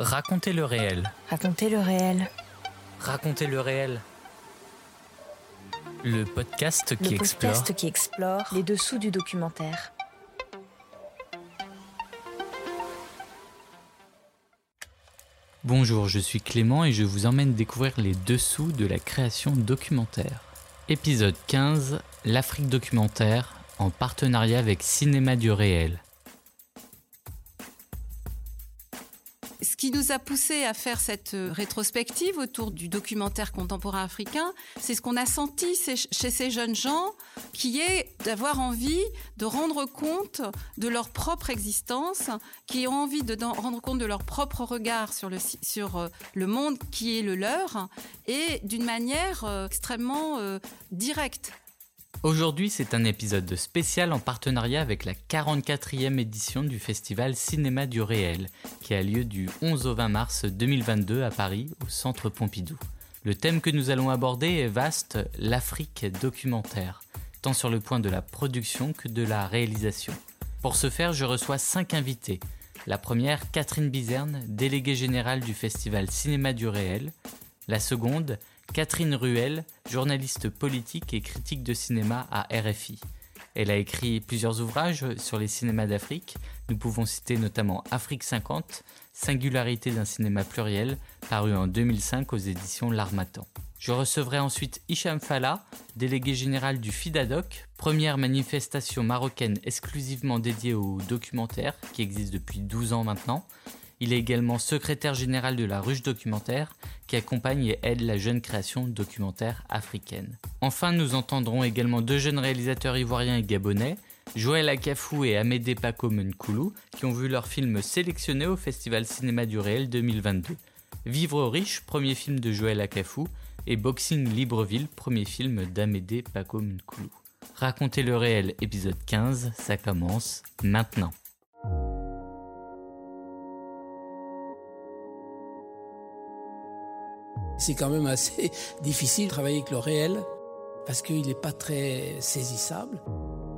Racontez le réel. Racontez le réel. Racontez le réel. Le podcast qui le explore. podcast qui explore les dessous du documentaire. Bonjour, je suis Clément et je vous emmène découvrir les dessous de la création documentaire. Épisode 15 L'Afrique documentaire en partenariat avec Cinéma du réel. A poussé à faire cette euh, rétrospective autour du documentaire contemporain africain, c'est ce qu'on a senti chez ces jeunes gens, qui est d'avoir envie de rendre compte de leur propre existence, qui ont envie de rendre compte de leur propre regard sur le, sur euh, le monde qui est le leur, et d'une manière euh, extrêmement directe. Aujourd'hui, c'est un épisode spécial en partenariat avec la 44e édition du festival Cinéma du réel, qui a lieu du 11 au 20 mars 2022 à Paris, au Centre Pompidou. Le thème que nous allons aborder est vaste, l'Afrique documentaire, tant sur le point de la production que de la réalisation. Pour ce faire, je reçois cinq invités. La première, Catherine Bizerne, déléguée générale du festival Cinéma du réel. La seconde, Catherine Ruel, journaliste politique et critique de cinéma à RFI. Elle a écrit plusieurs ouvrages sur les cinémas d'Afrique. Nous pouvons citer notamment Afrique 50, Singularité d'un cinéma pluriel, paru en 2005 aux éditions L'Armatan. Je recevrai ensuite Hicham Fala, délégué général du FIDADOC, première manifestation marocaine exclusivement dédiée aux documentaires, qui existe depuis 12 ans maintenant. Il est également secrétaire général de la Ruche Documentaire, qui accompagne et aide la jeune création documentaire africaine. Enfin, nous entendrons également deux jeunes réalisateurs ivoiriens et gabonais, Joël Akafou et Amédée Paco Menkoulou, qui ont vu leur film sélectionné au Festival Cinéma du Réel 2022. Vivre riche, premier film de Joël Akafou, et Boxing Libreville, premier film d'Amédée Paco Menkoulou. Racontez le réel, épisode 15, ça commence maintenant. C'est quand même assez difficile de travailler avec le réel parce qu'il n'est pas très saisissable.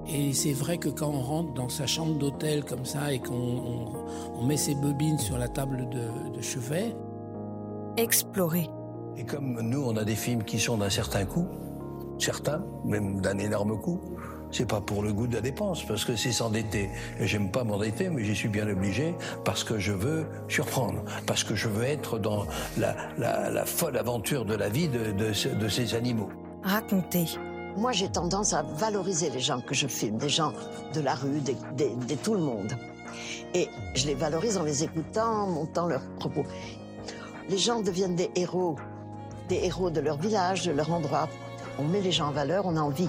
Et c'est vrai que quand on rentre dans sa chambre d'hôtel comme ça et qu'on met ses bobines sur la table de, de chevet. Explorer. Et comme nous, on a des films qui sont d'un certain coût, certains, même d'un énorme coût, c'est pas pour le goût de la dépense, parce que c'est s'endetter. Et j'aime pas m'endetter, mais j'y suis bien obligé parce que je veux surprendre, parce que je veux être dans la, folle aventure de la vie de, ces animaux. Raconter. Moi, j'ai tendance à valoriser les gens que je filme, des gens de la rue, de tout le monde. Et je les valorise en les écoutant, en montant leurs propos. Les gens deviennent des héros, des héros de leur village, de leur endroit. On met les gens en valeur, on a envie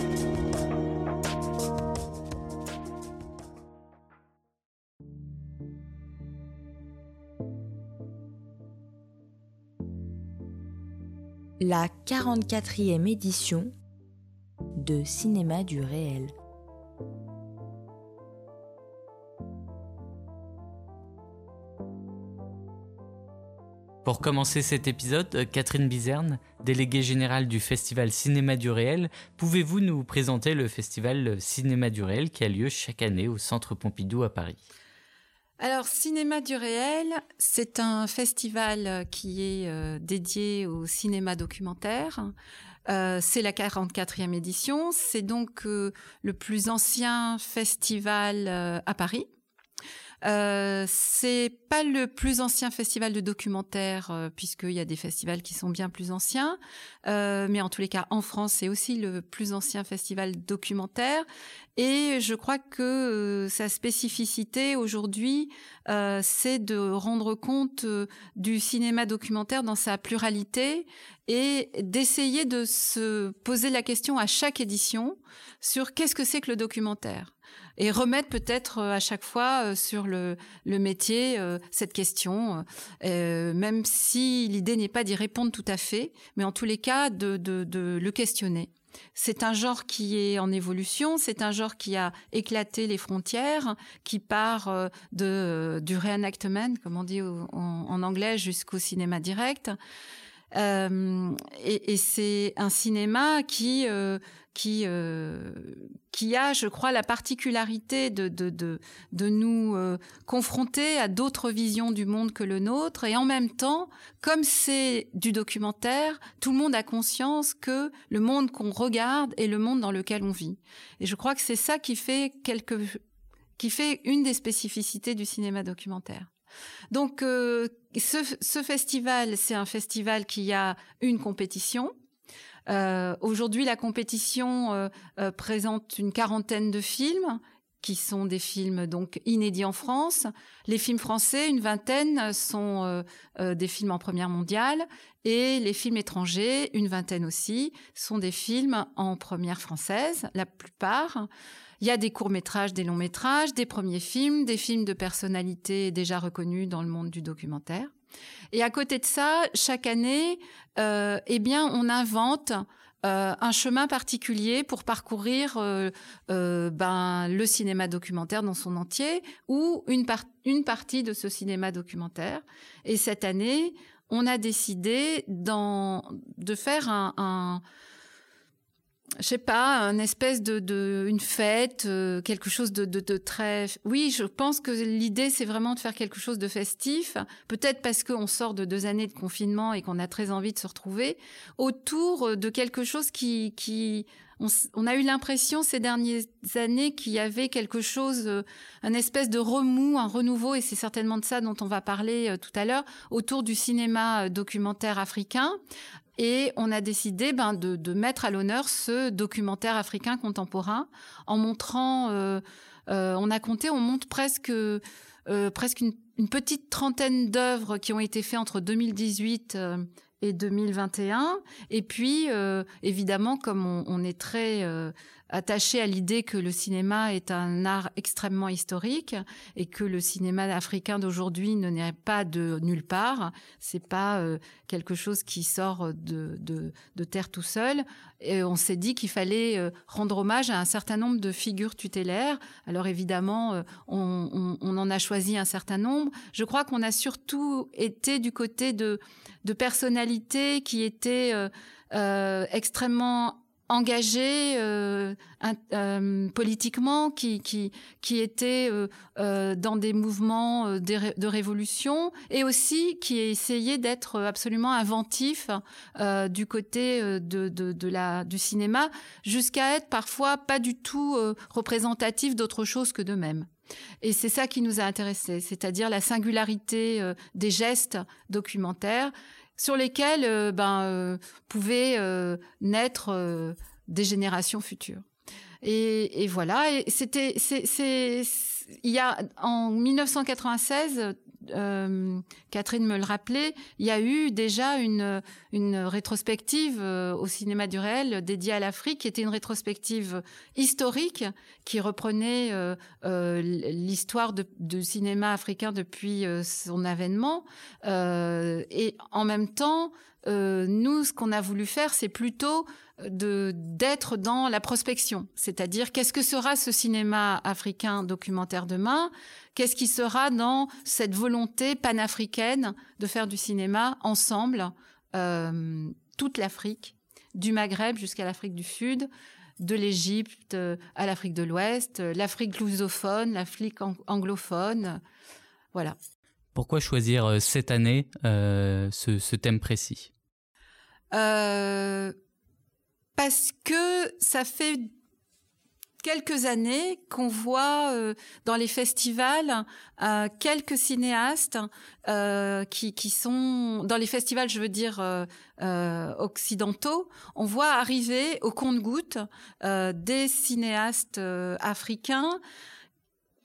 La 44e édition de Cinéma du réel. Pour commencer cet épisode, Catherine Bizerne, déléguée générale du Festival Cinéma du Réel, pouvez-vous nous présenter le Festival Cinéma du Réel qui a lieu chaque année au Centre Pompidou à Paris? Alors, Cinéma du réel, c'est un festival qui est euh, dédié au cinéma documentaire. Euh, c'est la 44e édition. C'est donc euh, le plus ancien festival à Paris. Euh, c'est pas le plus ancien festival de documentaire, euh, puisqu'il y a des festivals qui sont bien plus anciens. Euh, mais en tous les cas, en France, c'est aussi le plus ancien festival documentaire. Et je crois que sa spécificité aujourd'hui, c'est de rendre compte du cinéma documentaire dans sa pluralité et d'essayer de se poser la question à chaque édition sur qu'est-ce que c'est que le documentaire et remettre peut-être à chaque fois sur le, métier cette question, même si l'idée n'est pas d'y répondre tout à fait, mais en tous les cas de, le questionner. C'est un genre qui est en évolution, c'est un genre qui a éclaté les frontières, qui part euh, euh, du reenactment, comme on dit en, anglais, jusqu'au cinéma direct. Euh, et, c'est un cinéma qui qui euh, qui a, je crois, la particularité de de de, de nous euh, confronter à d'autres visions du monde que le nôtre, et en même temps, comme c'est du documentaire, tout le monde a conscience que le monde qu'on regarde est le monde dans lequel on vit. Et je crois que c'est ça qui fait quelque qui fait une des spécificités du cinéma documentaire. Donc, euh, ce, ce festival, c'est un festival qui a une compétition, euh, Aujourd'hui, la compétition euh, euh, présente une quarantaine de films qui sont des films donc inédits en France. Les films français, une vingtaine, sont euh, euh, des films en première mondiale, et les films étrangers, une vingtaine aussi, sont des films en première française, la plupart. Il y a des courts-métrages, des longs-métrages, des premiers films, des films de personnalités déjà reconnues dans le monde du documentaire. Et à côté de ça, chaque année, euh, eh bien, on invente euh, un chemin particulier pour parcourir euh, ben, le cinéma documentaire dans son entier ou une, une partie de ce cinéma documentaire. Et cette année, on a décidé de faire un je sais pas, un espèce de, de une fête, euh, quelque chose de, de, de, très. Oui, je pense que l'idée c'est vraiment de faire quelque chose de festif. Peut-être parce qu'on sort de deux années de confinement et qu'on a très envie de se retrouver autour de quelque chose qui, qui on, a eu l'impression ces dernières années qu'il y avait quelque chose, euh, un espèce de remous, un renouveau, et c'est certainement de ça dont on va parler euh, tout à l'heure, autour du cinéma documentaire africain, et on a décidé ben, de, mettre à l'honneur ce documentaire africain contemporain en montrant, euh, euh, on a compté, on montre presque, euh, une, petite trentaine d'œuvres qui ont été faites entre 2018 euh, et 2021. Et puis, évidemment, comme on, est très attaché à l'idée que le cinéma est un art extrêmement historique et que le cinéma africain d'aujourd'hui ne n'est pas de nulle part, c'est pas euh, quelque chose qui sort de, de, terre tout seul. Et on s'est dit qu'il fallait euh, rendre hommage à un certain nombre de figures tutélaires. Alors évidemment, euh, on, on, on, en a choisi un certain nombre. Je crois qu'on a surtout été du côté de, de personnalités qui étaient extrêmement engagés euh, euh, politiquement, qui, qui, euh, euh dans des mouvements euh, de, révolution et aussi qui essayaient d'être absolument inventifs du côté de, du cinéma, jusqu'à être parfois pas du tout représentatifs d'autre chose que d'eux-mêmes. Et c'est ça qui nous a intéressés, c'est-à-dire la singularité des gestes documentaires sur lesquels euh, ben, euh, pouvaient euh, naître des générations futures. Et, et voilà, et c'était, c'est, il y a en 1996, euh, Catherine me le rappelait, il y a eu déjà une, rétrospective euh, au cinéma du réel dédiée à l'Afrique, qui était une rétrospective historique qui reprenait euh, l'histoire du cinéma africain depuis son avènement. et en même temps, nous, ce qu'on a voulu faire, c'est plutôt de d'être dans la prospection, c'est-à-dire qu'est-ce que sera ce cinéma africain documentaire demain? Qu'est-ce qui sera dans cette volonté panafricaine de faire du cinéma ensemble, euh, toute l'Afrique, du Maghreb jusqu'à l'Afrique du Sud, de l'Égypte à l'Afrique de l'Ouest, l'Afrique lusophone, l'Afrique anglophone, voilà. Pourquoi choisir euh, cette année euh, ce, thème précis? Euh, Parce que ça fait quelques années qu'on voit dans les festivals quelques cinéastes qui, qui sont dans les festivals, je veux dire occidentaux, on voit arriver au compte-gouttes des cinéastes africains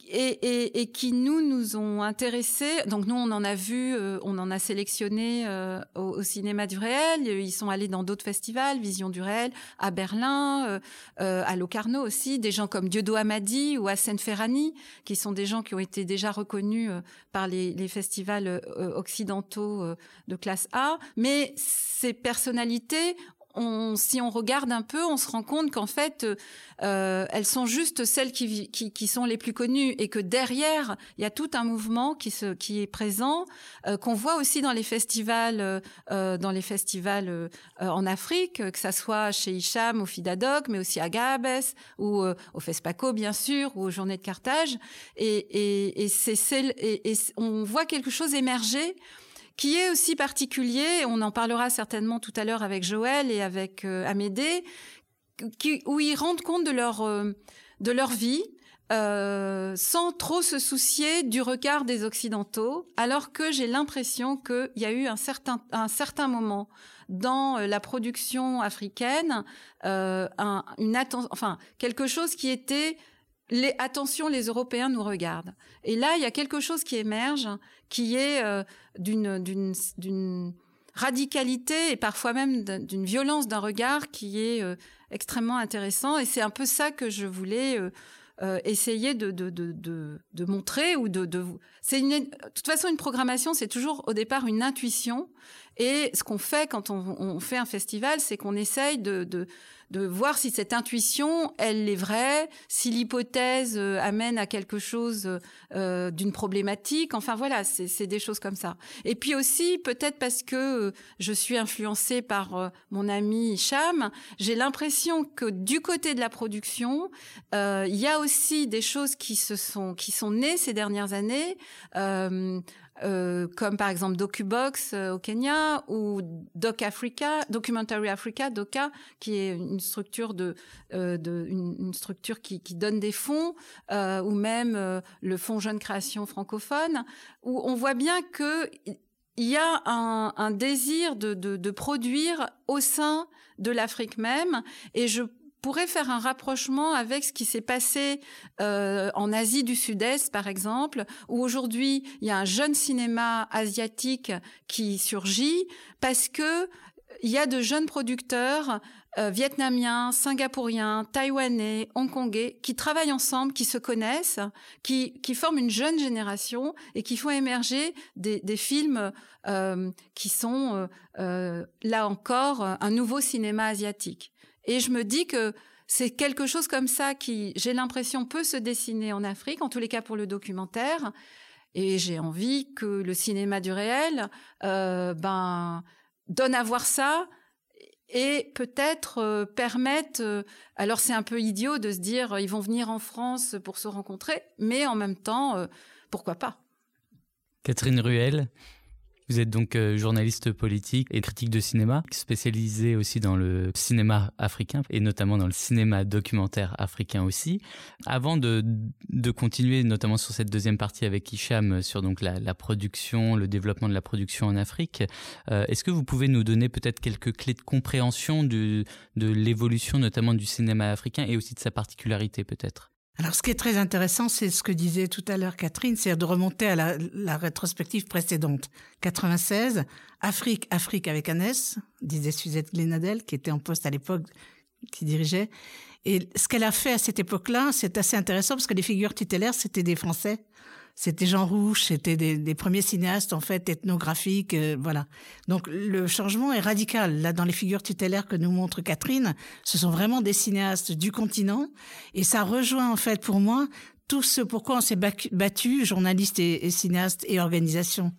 et, et, et, qui nous nous ont intéressés. Donc nous on en a vu, euh, on en a sélectionné euh, au, cinéma du réel. Ils sont allés dans d'autres festivals, Vision du réel, à Berlin, euh, à Locarno aussi. Des gens comme Dieudo Amadi ou Hassan Ferrani, qui sont des gens qui ont été déjà reconnus par les, les festivals occidentaux de classe A. Mais ces personnalités si on regarde un peu, on se rend compte qu'en fait, euh, elles sont juste celles qui, sont les plus connues et que derrière, il y a tout un mouvement qui, est présent, euh, qu'on voit aussi dans les festivals, euh, en Afrique, que ça soit chez Hicham au Fidadoc, mais aussi à Gabes ou au Fespaco, bien sûr, ou aux Journées de Carthage. Et on voit quelque chose émerger qui est aussi particulier, on en parlera certainement tout à l'heure avec Joël et avec euh, Amédée, où ils rendent compte de leur, euh, de leur vie, euh, sans trop se soucier du regard des Occidentaux, alors que j'ai l'impression qu'il y a eu un certain, un certain moment dans euh, la production africaine, euh, un, une enfin quelque chose qui était les, attention, les Européens nous regardent. Et là, il y a quelque chose qui émerge, qui est euh, d'une, radicalité et parfois même d'une violence d'un regard qui est euh, extrêmement intéressant. Et c'est un peu ça que je voulais euh, essayer de, montrer ou de, de... C'est. De toute façon, une programmation, c'est toujours au départ une intuition. Et ce qu'on fait quand on, on fait un festival, c'est qu'on essaye de, de, de voir si cette intuition, elle est vraie, si l'hypothèse euh, amène à quelque chose euh, d'une problématique. Enfin voilà, c'est des choses comme ça. Et puis aussi, peut-être parce que euh, je suis influencée par mon ami Hicham, j'ai l'impression que du côté de la production, il y a aussi des choses qui se sont qui sont nées ces dernières années. Euh, comme par exemple DocuBox euh, au Kenya ou Doc Africa, Documentary Africa, DOCA, qui est une structure de, euh, de une, structure qui, qui, donne des fonds, ou même le Fonds Jeune Création francophone, où on voit bien que il y a un, un désir de, de, de produire au sein de l'Afrique même, et je pourrait faire un rapprochement avec ce qui s'est passé euh, en Asie du Sud-Est, par exemple, où aujourd'hui il y a un jeune cinéma asiatique qui surgit parce que il y a de jeunes producteurs euh, vietnamiens, singapouriens, taïwanais, hongkongais qui travaillent ensemble, qui se connaissent, qui, qui forment une jeune génération et qui font émerger des, des films euh, qui sont euh, là encore un nouveau cinéma asiatique. Et je me dis que c'est quelque chose comme ça qui, j'ai l'impression, peut se dessiner en Afrique, en tous les cas pour le documentaire. Et j'ai envie que le cinéma du réel, euh, ben, donne à voir ça et peut-être euh, permette. Euh, alors c'est un peu idiot de se dire ils vont venir en France pour se rencontrer, mais en même temps, pourquoi pas? Catherine Ruel, vous êtes donc euh, journaliste politique et critique de cinéma, spécialisé aussi dans le cinéma africain et notamment dans le cinéma documentaire africain aussi. Avant de, de continuer notamment sur cette deuxième partie avec Hicham sur donc la, la production, le développement de la production en Afrique, euh, est-ce que vous pouvez nous donner peut-être quelques clés de compréhension de, de l'évolution notamment du cinéma africain et aussi de sa particularité peut-être? Alors, ce qui est très intéressant, c'est ce que disait tout à l'heure Catherine, c'est de remonter à la, rétrospective précédente. 96, Afrique, Afrique avec un S, disait Suzette Glenadel, qui était en poste à l'époque, qui dirigeait. Et ce qu'elle a fait à cette époque-là, c'est assez intéressant parce que les figures tutélaires, c'était des Français c'était Jean Rouge, c'était des, premiers cinéastes en fait ethnographiques, euh, voilà. Donc le changement est radical. Là, dans les figures tutélaires que nous montre Catherine, ce sont vraiment des cinéastes du continent, et ça rejoint en fait pour moi tout ce pourquoi on s'est battu, journalistes et, et, cinéastes et organisations,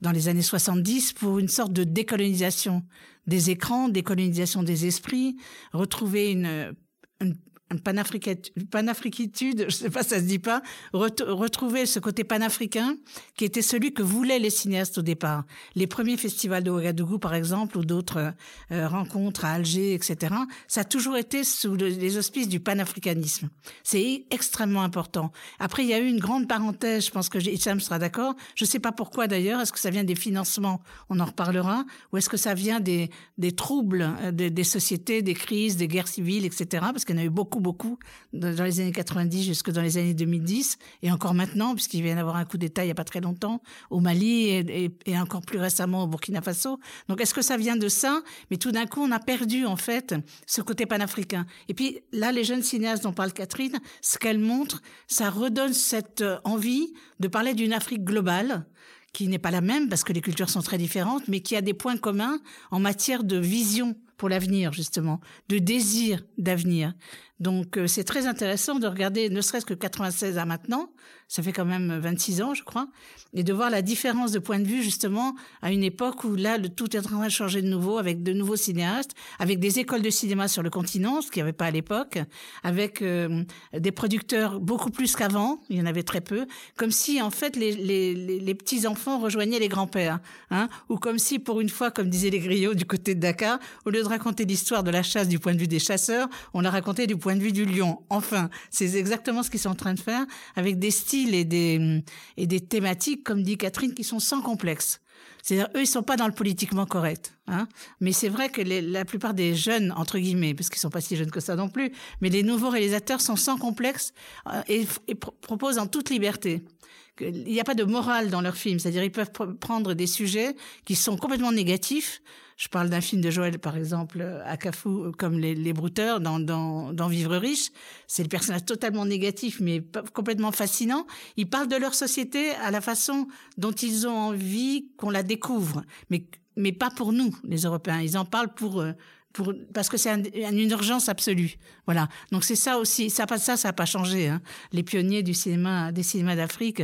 dans les années 70 pour une sorte de décolonisation des écrans, décolonisation des esprits, retrouver une, une panafriquitude, je sais pas, ça se dit pas, retrouver ce côté panafricain qui était celui que voulaient les cinéastes au départ. Les premiers festivals de Ouagadougou, par exemple, ou d'autres euh, rencontres à Alger, etc., ça a toujours été sous les auspices du panafricanisme. C'est extrêmement important. Après, il y a eu une grande parenthèse, je pense que Hicham sera d'accord. Je sais pas pourquoi d'ailleurs, est-ce que ça vient des financements, on en reparlera, ou est-ce que ça vient des, troubles euh, des sociétés, des crises, des guerres civiles, etc., parce qu'il y en a eu beaucoup beaucoup, dans les années 90 jusque dans les années 2010, et encore maintenant, puisqu'il vient d'avoir un coup d'État il n'y a pas très longtemps, au Mali et, et, encore plus récemment au Burkina Faso. Donc est-ce que ça vient de ça? Mais tout d'un coup, on a perdu en fait ce côté panafricain. Et puis là, les jeunes cinéastes dont parle Catherine, ce qu'elle montre, ça redonne cette euh, envie de parler d'une Afrique globale qui n'est pas la même parce que les cultures sont très différentes, mais qui a des points communs en matière de vision pour l'avenir, justement, de désir d'avenir. Donc euh, c'est très intéressant de regarder, ne serait-ce que 96 à maintenant, ça fait quand même 26 ans, je crois, et de voir la différence de point de vue justement à une époque où là, le, tout est en train de changer de nouveau, avec de nouveaux cinéastes, avec des écoles de cinéma sur le continent, ce qu'il n'y avait pas à l'époque, avec euh, des producteurs beaucoup plus qu'avant, il y en avait très peu, comme si en fait les, les, les, petits enfants rejoignaient les grands-pères, hein, ou comme si pour une fois, comme disaient les griots du côté de Dakar, au lieu de raconter l'histoire de la chasse du point de vue des chasseurs, on la racontait du point de vue du lion. Enfin, c'est exactement ce qu'ils sont en train de faire avec des styles et des, et des thématiques, comme dit Catherine, qui sont sans complexe. C'est-à-dire, eux, ils sont pas dans le politiquement correct. Hein. Mais c'est vrai que la plupart des jeunes, entre guillemets, parce qu'ils sont pas si jeunes que ça non plus, mais les nouveaux réalisateurs sont sans complexe euh, et, et proposent en toute liberté. Il n'y a pas de morale dans leurs films, c'est-à-dire ils peuvent prendre des sujets qui sont complètement négatifs, je parle d'un film de Joël, par exemple, à Cafou, comme Les, Brouteurs, dans Vivre riche. C'est le personnage totalement négatif, mais complètement fascinant. Ils parlent de leur société à la façon dont ils ont envie qu'on la découvre. Mais, mais pas pour nous, les Européens. Ils en parlent pour, euh, pour, parce que c'est une urgence absolue. Voilà. Donc c'est ça aussi. Ça, ça, ça n'a pas changé. Hein. Les pionniers du cinéma, des cinémas d'Afrique,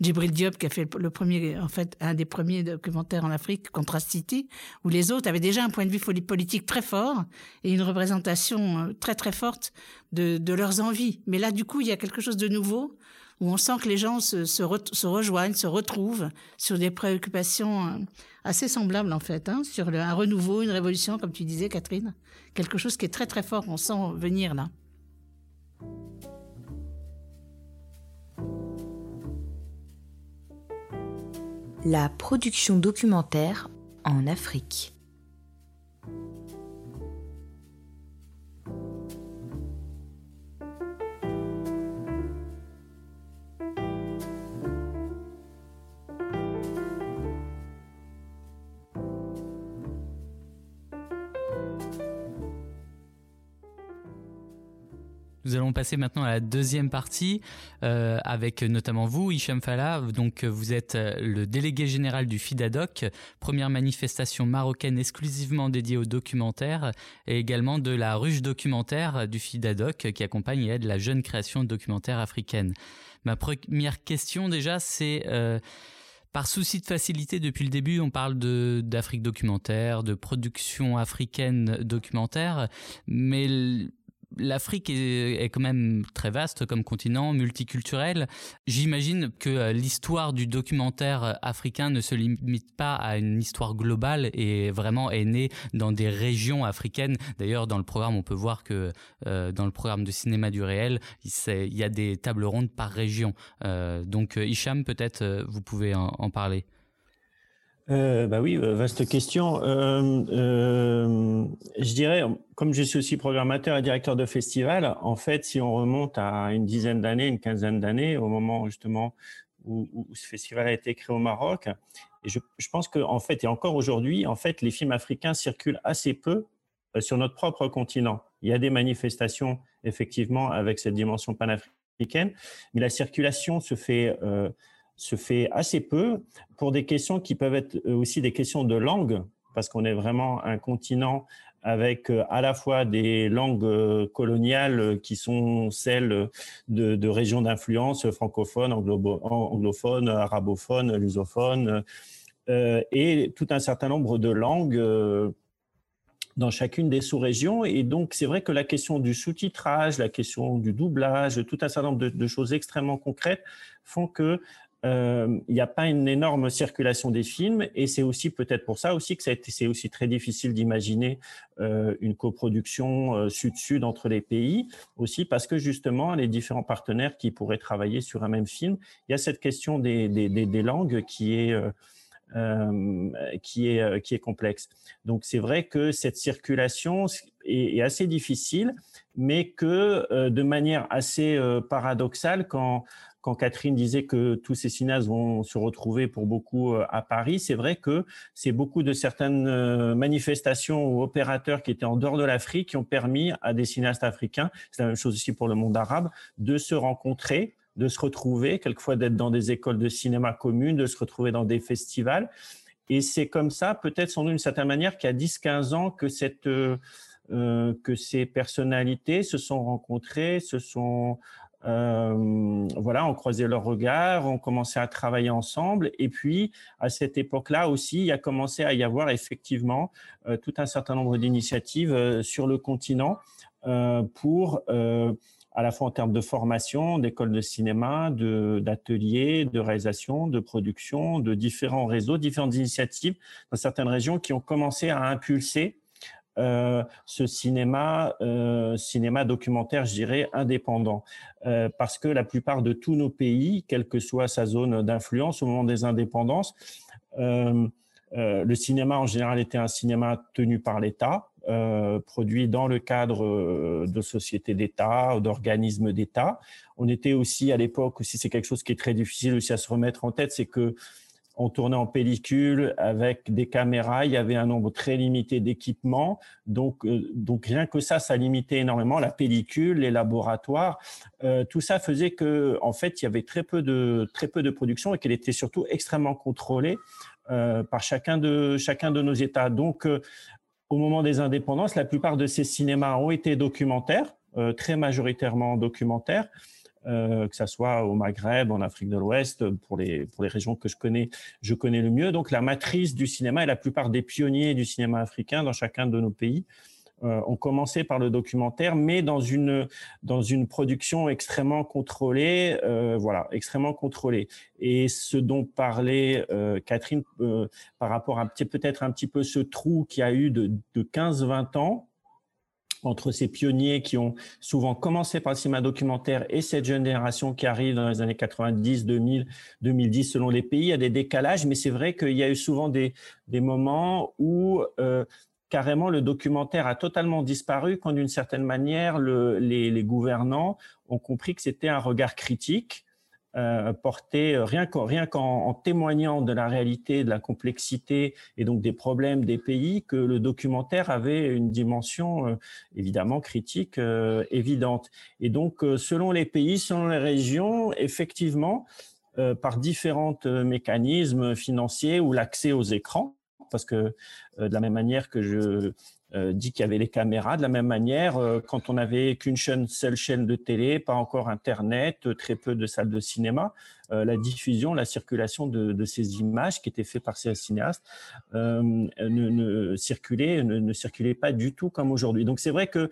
Djibril Diop qui a fait le premier, en fait, un des premiers documentaires en Afrique, Contrast City, où les autres avaient déjà un point de vue politique très fort et une représentation euh, très très forte de, leurs envies. Mais là, du coup, il y a quelque chose de nouveau où on sent que les gens se, se, se rejoignent, se retrouvent sur des préoccupations euh, assez semblables en fait, hein, sur un renouveau, une révolution, comme tu disais Catherine, quelque chose qui est très très fort, on sent venir là. La production documentaire en Afrique. Nous allons passer maintenant à la deuxième partie euh, avec notamment vous, Hicham Fala. Donc vous êtes euh, le délégué général du FIDADOC, première manifestation marocaine exclusivement dédiée au documentaire, et également de la ruche documentaire du FIDADOC qui accompagne et aide la jeune création documentaire africaine. Ma première question déjà, c'est euh, par souci de facilité, depuis le début, on parle d'Afrique documentaire, de production africaine documentaire, mais l'Afrique est, quand même très vaste comme continent, multiculturel. J'imagine que euh, l'histoire du documentaire africain ne se limite pas à une histoire globale et vraiment est née dans des régions africaines. D'ailleurs, dans le programme, on peut voir que euh, dans le programme de cinéma du réel, il y a des tables rondes par région. Euh, donc, Hicham, peut-être vous pouvez en parler. Euh, bah oui, euh, vaste question. Euh, euh, je dirais, comme je suis aussi programmateur et directeur de festival, en fait, si on remonte à une dizaine d'années, une quinzaine d'années, au moment justement où, ce festival a été créé au Maroc, je, pense que en fait, et encore aujourd'hui, en fait, les films africains circulent assez peu euh, sur notre propre continent. Il y a des manifestations effectivement avec cette dimension panafricaine, mais la circulation se fait se fait assez peu pour des questions qui peuvent être euh, aussi des questions de langue, parce qu'on est vraiment un continent avec euh, à la fois des langues euh, coloniales qui sont celles de, régions d'influence francophones, anglophones, arabophones, lusophones, et tout un certain nombre de langues dans chacune des sous-régions. Et donc, c'est vrai que la question du sous-titrage, la question du doublage, tout un certain nombre de choses extrêmement concrètes font que euh, il n'y a pas une énorme circulation des films et c'est aussi peut-être pour ça aussi que c'est aussi très difficile d'imaginer euh, une coproduction euh, sud-sud entre les pays aussi parce que justement les différents partenaires qui pourraient travailler sur un même film, il y a cette question des, langues qui est qui, est, qui est complexe. Donc c'est vrai que cette circulation est, assez difficile, mais que de manière assez paradoxale, quand quand Catherine disait que tous ces cinéastes vont se retrouver pour beaucoup euh, à Paris, c'est vrai que c'est beaucoup de certaines euh, manifestations ou opérateurs qui étaient en dehors de l'Afrique qui ont permis à des cinéastes africains, c'est la même chose aussi pour le monde arabe, de se rencontrer, de se retrouver, quelquefois d'être dans des écoles de cinéma communes, de se retrouver dans des festivals. Et c'est comme ça, peut-être sans d'une certaine manière, qu'il y a 10-15 ans que cette... Euh, que ces personnalités se sont rencontrées, se sont euh, voilà, on croisait leurs regards, on commençait à travailler ensemble. Et puis, à cette époque-là aussi, il a commencé à y avoir effectivement euh, tout un certain nombre d'initiatives euh, sur le continent euh, pour, euh, à la fois en termes de formation, d'écoles de cinéma, d'ateliers, de, de, réalisation, de production, de différents réseaux, différentes initiatives dans certaines régions qui ont commencé à impulser ce cinéma, euh, cinéma documentaire, je dirais, indépendant. Euh, parce que la plupart de tous nos pays, quelle que soit sa zone d'influence au moment des indépendances, le cinéma en général était un cinéma tenu par l'État, produit dans le cadre de sociétés d'État d'organismes d'État. On était aussi à l'époque, aussi c'est quelque chose qui est très difficile aussi à se remettre en tête, c'est que on tournait en pellicule avec des caméras, il y avait un nombre très limité d'équipements, donc, euh, donc rien que ça, ça limitait énormément la pellicule, les laboratoires, euh, tout ça faisait que en fait il y avait très peu de très peu de production et qu'elle était surtout extrêmement contrôlée euh, par chacun de chacun de nos États. Donc au moment des indépendances, la plupart de ces cinémas ont été documentaires, très majoritairement documentaires. Euh, que ça soit au Maghreb, en Afrique de l'Ouest, pour les, pour les régions que je connais, je connais le mieux. Donc la matrice du cinéma et la plupart des pionniers du cinéma africain dans chacun de nos pays euh, ont commencé par le documentaire, mais dans une, dans une production extrêmement contrôlée, euh, voilà, extrêmement contrôlée. Et ce dont parlait euh, Catherine euh, par rapport à peut-être un petit peu ce trou qui a eu de, de 15-20 ans, entre ces pionniers qui ont souvent commencé par le cinéma documentaire et cette jeune génération qui arrive dans les années 90, 2000, 2010 selon les pays. Il y a des décalages, mais c'est vrai qu'il y a eu souvent des, des moments où euh, carrément le documentaire a totalement disparu quand d'une certaine manière le, les, les gouvernants ont compris que c'était un regard critique euh, porté euh, rien qu'en témoignant de la réalité, de la complexité et donc des problèmes des pays, que le documentaire avait une dimension euh, évidemment critique euh, évidente. Et donc, selon les pays, selon les régions, effectivement, par différents mécanismes financiers ou l'accès aux écrans, parce que de la même manière que je euh, dit qu'il y avait les caméras. De la même manière, euh, quand on n'avait qu'une seule chaîne de télé, pas encore Internet, euh, très peu de salles de cinéma, euh, la diffusion, la circulation de, de, ces images qui étaient faites par ces cinéastes euh, ne, ne, circulait, ne, ne, circulait pas du tout comme aujourd'hui. Donc c'est vrai que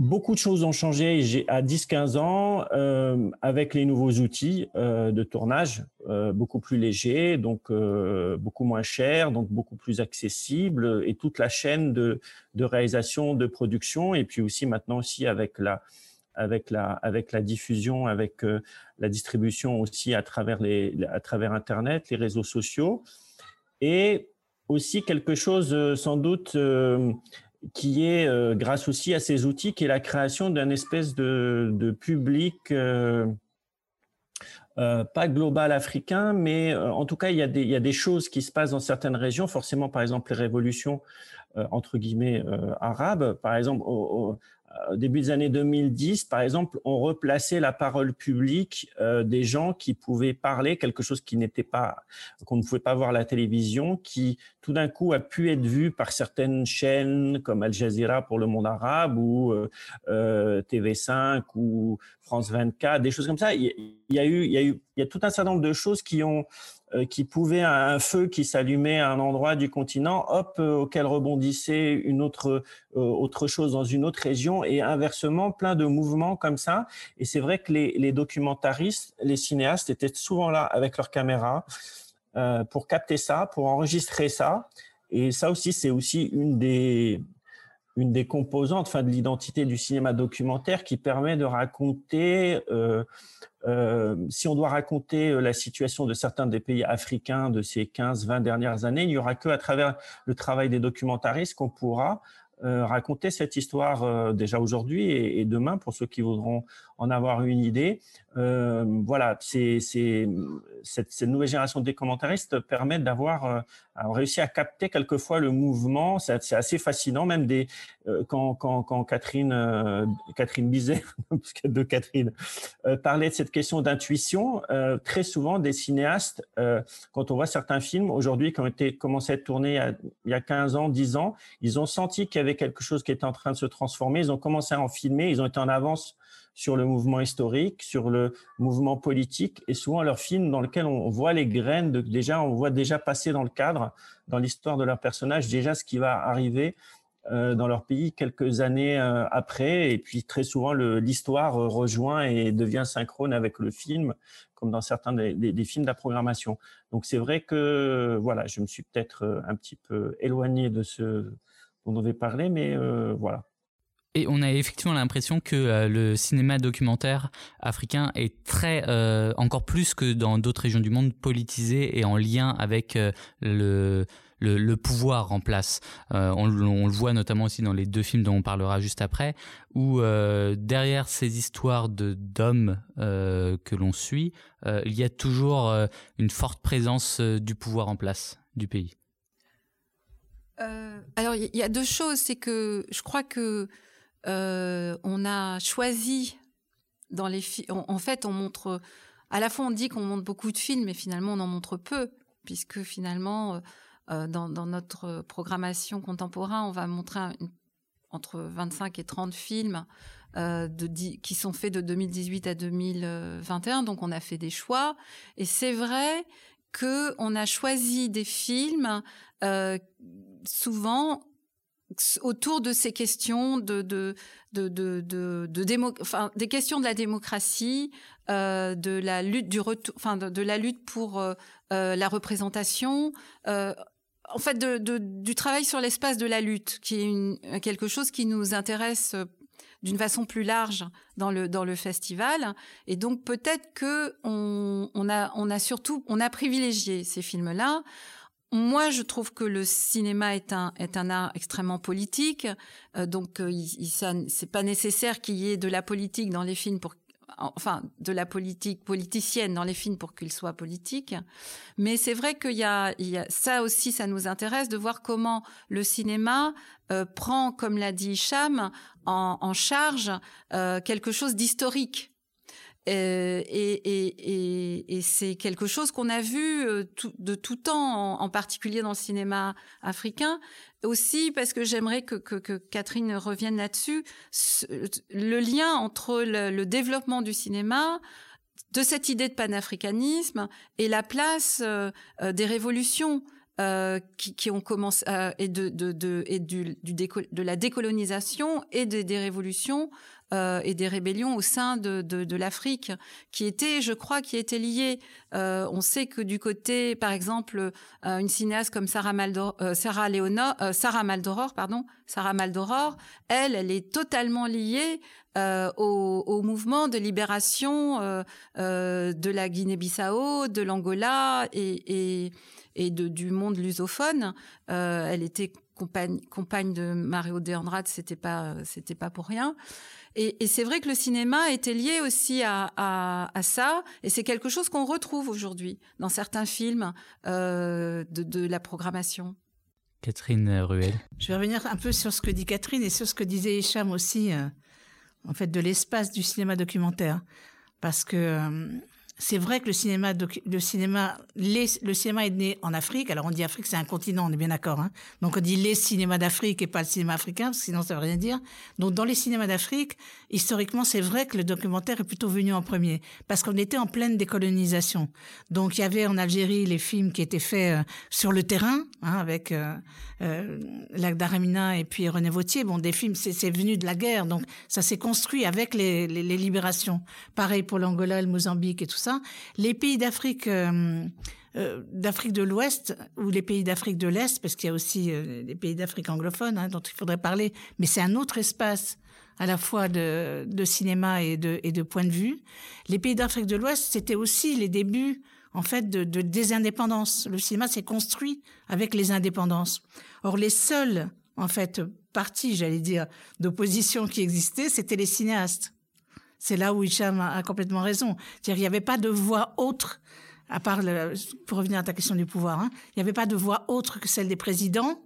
Beaucoup de choses ont changé à 10-15 ans euh, avec les nouveaux outils euh, de tournage, euh, beaucoup plus légers, donc beaucoup moins chers, donc beaucoup plus accessibles, et toute la chaîne de, réalisation, de production, et puis aussi maintenant aussi avec la, diffusion, avec la distribution aussi à travers, Internet, les réseaux sociaux, et aussi quelque chose sans doute qui est euh, grâce aussi à ces outils, qui est la création d'un espèce de, de public euh, euh, pas global africain, mais en tout cas, il y, a des, il y, a des, choses qui se passent dans certaines régions. Forcément, par exemple, les révolutions entre guillemets arabes, par exemple, au, au début des années 2010, par exemple, on replaçait la parole publique euh, des gens qui pouvaient parler quelque chose qui n'était pas, qu'on ne pouvait pas voir à la télévision, qui tout d'un coup a pu être vu par certaines chaînes comme Al Jazeera pour le monde arabe ou euh, euh TV5 ou France 24, des choses comme ça. Il y a eu, il y a eu, il y a tout un certain nombre de choses qui ont, euh, qui pouvaient un feu qui s'allumait à un endroit du continent, hop, euh, auquel rebondissait une autre, euh, autre chose dans une autre région, et inversement, plein de mouvements comme ça. Et c'est vrai que les, documentaristes, les cinéastes étaient souvent là avec leur caméra pour capter ça, pour enregistrer ça. Et ça aussi, c'est aussi une des, une des composantes enfin, de l'identité du cinéma documentaire qui permet de raconter, euh, euh, si on doit raconter euh, la situation de certains des pays africains de ces 15-20 dernières années, il n'y aura que à travers le travail des documentaristes qu'on pourra euh, raconter cette histoire déjà aujourd'hui et, demain pour ceux qui voudront en avoir une idée. Euh, voilà, c'est, cette, nouvelle génération de commentaristes permet d'avoir euh, réussi à capter quelquefois le mouvement. C'est, assez fascinant, même des, euh, quand, Catherine, Catherine Bizet, Catherine, parlait de cette question d'intuition. très souvent, des cinéastes, quand on voit certains films aujourd'hui qui ont été commencé à être tournés il y a 15 ans, 10 ans, ils ont senti qu'il y avait quelque chose qui était en train de se transformer. Ils ont commencé à en filmer. Ils ont été en avance sur le mouvement historique, sur le mouvement politique, et souvent leurs films dans lesquels on voit les graines, de, déjà on voit déjà passer dans le cadre, dans l'histoire de leur personnage, déjà ce qui va arriver euh, dans leur pays quelques années euh, après, et puis très souvent l'histoire rejoint et devient synchrone avec le film, comme dans certains des, des, des films de la programmation. Donc c'est vrai que voilà, je me suis peut-être euh, un petit peu éloigné de ce dont on avait parlé, mais euh, voilà. Et on a effectivement l'impression que euh, le cinéma documentaire africain est très, euh, encore plus que dans d'autres régions du monde, politisé et en lien avec euh, le, le, pouvoir en place. On, le voit notamment aussi dans les deux films dont on parlera juste après, où derrière ces histoires de d'hommes que l'on suit, il y a toujours une forte présence du pouvoir en place du pays. alors il y a deux choses, c'est que je crois que euh, on a choisi dans les films. En fait, on montre. À la fois, on dit qu'on montre beaucoup de films, mais finalement, on en montre peu, puisque finalement, euh, dans, dans, notre programmation contemporaine, on va montrer entre 25 et 30 films euh, qui sont faits de 2018 à 2021. Donc, on a fait des choix. Et c'est vrai que on a choisi des films euh, souvent autour de ces questions de de de de, de, des questions de la démocratie, euh, de la lutte du retour, enfin de, la lutte pour euh, euh, la représentation. En fait, de, du travail sur l'espace de la lutte, qui est quelque chose qui nous intéresse d'une façon plus large dans le dans le festival et donc peut-être que on, on a on a surtout on a privilégié ces films là moi, je trouve que le cinéma est un est un art extrêmement politique, euh, donc euh, il, ça, c'est pas nécessaire qu'il y ait de la politique dans les films pour enfin de la politique politicienne dans les films pour qu'ils soient politiques. Mais c'est vrai qu'il y a, il y a ça aussi, ça nous intéresse de voir comment le cinéma euh, prend, comme l'a dit Cham, en, en charge euh, quelque chose d'historique. Euh, et, et, et, et c'est quelque chose qu'on a vu euh, de tout temps, en, particulier dans le cinéma africain. Aussi, parce que j'aimerais que, Catherine revienne là-dessus, le lien entre le, développement du cinéma, de cette idée de panafricanisme et la place euh, des révolutions. Qui, ont commencé et de, la décolonisation et des révolutions euh, et des rébellions au sein de, de, de l'Afrique, qui étaient, je crois, qui étaient liées. Euh, on sait que du côté, par exemple, euh, une cinéaste comme Sarah, Maldor, euh, Sarah, Léonor, euh, Sarah Maldoror, pardon, Sarah Maldoror, elle, elle est totalement liée au, au, mouvement de libération de la Guinée-Bissau, de l'Angola et, et, et de, du monde lusophone. elle était compagne, compagne de Mario de Andrade, c'était pas, c'était pas pour rien. Et, et c'est vrai que le cinéma était lié aussi à, à, à ça, et c'est quelque chose qu'on retrouve aujourd'hui dans certains films euh, de, de, la programmation. Catherine Ruel. Je vais revenir un peu sur ce que dit Catherine et sur ce que disait Hicham aussi, euh, en fait, de l'espace du cinéma documentaire. Parce que euh, c'est vrai que le cinéma, le cinéma, le cinéma est né en Afrique. Alors on dit Afrique, c'est un continent, on est bien d'accord. Hein Donc on dit les cinémas d'Afrique et pas le cinéma africain, parce que sinon ça veut rien dire. Donc dans les cinémas d'Afrique, historiquement, c'est vrai que le documentaire est plutôt venu en premier, parce qu'on était en pleine décolonisation. Donc il y avait en Algérie les films qui étaient faits euh, sur le terrain, hein, avec euh, euh, Daramina et puis René Vautier. Bon, des films, c'est venu de la guerre, donc ça s'est construit avec les, libérations. Pareil pour l'Angola, le Mozambique et tout ça. Les pays d'Afrique euh, euh, d'Afrique de l'Ouest ou les pays d'Afrique de l'Est, parce qu'il y a aussi euh, les pays d'Afrique anglophone hein, dont il faudrait parler, mais c'est un autre espace à la fois de, cinéma et de, et de point de vue. Les pays d'Afrique de l'Ouest, c'était aussi les débuts en fait de, de des indépendances. Le cinéma s'est construit avec les indépendances. Or les seuls en fait partis, j'allais dire, d'opposition qui existaient, c'était les cinéastes. C'est là où Hicham a, complètement raison. Il n'y avait pas de voix autre, à part, le, pour revenir à ta question du pouvoir, hein, il n'y avait pas de voix autre que celle des présidents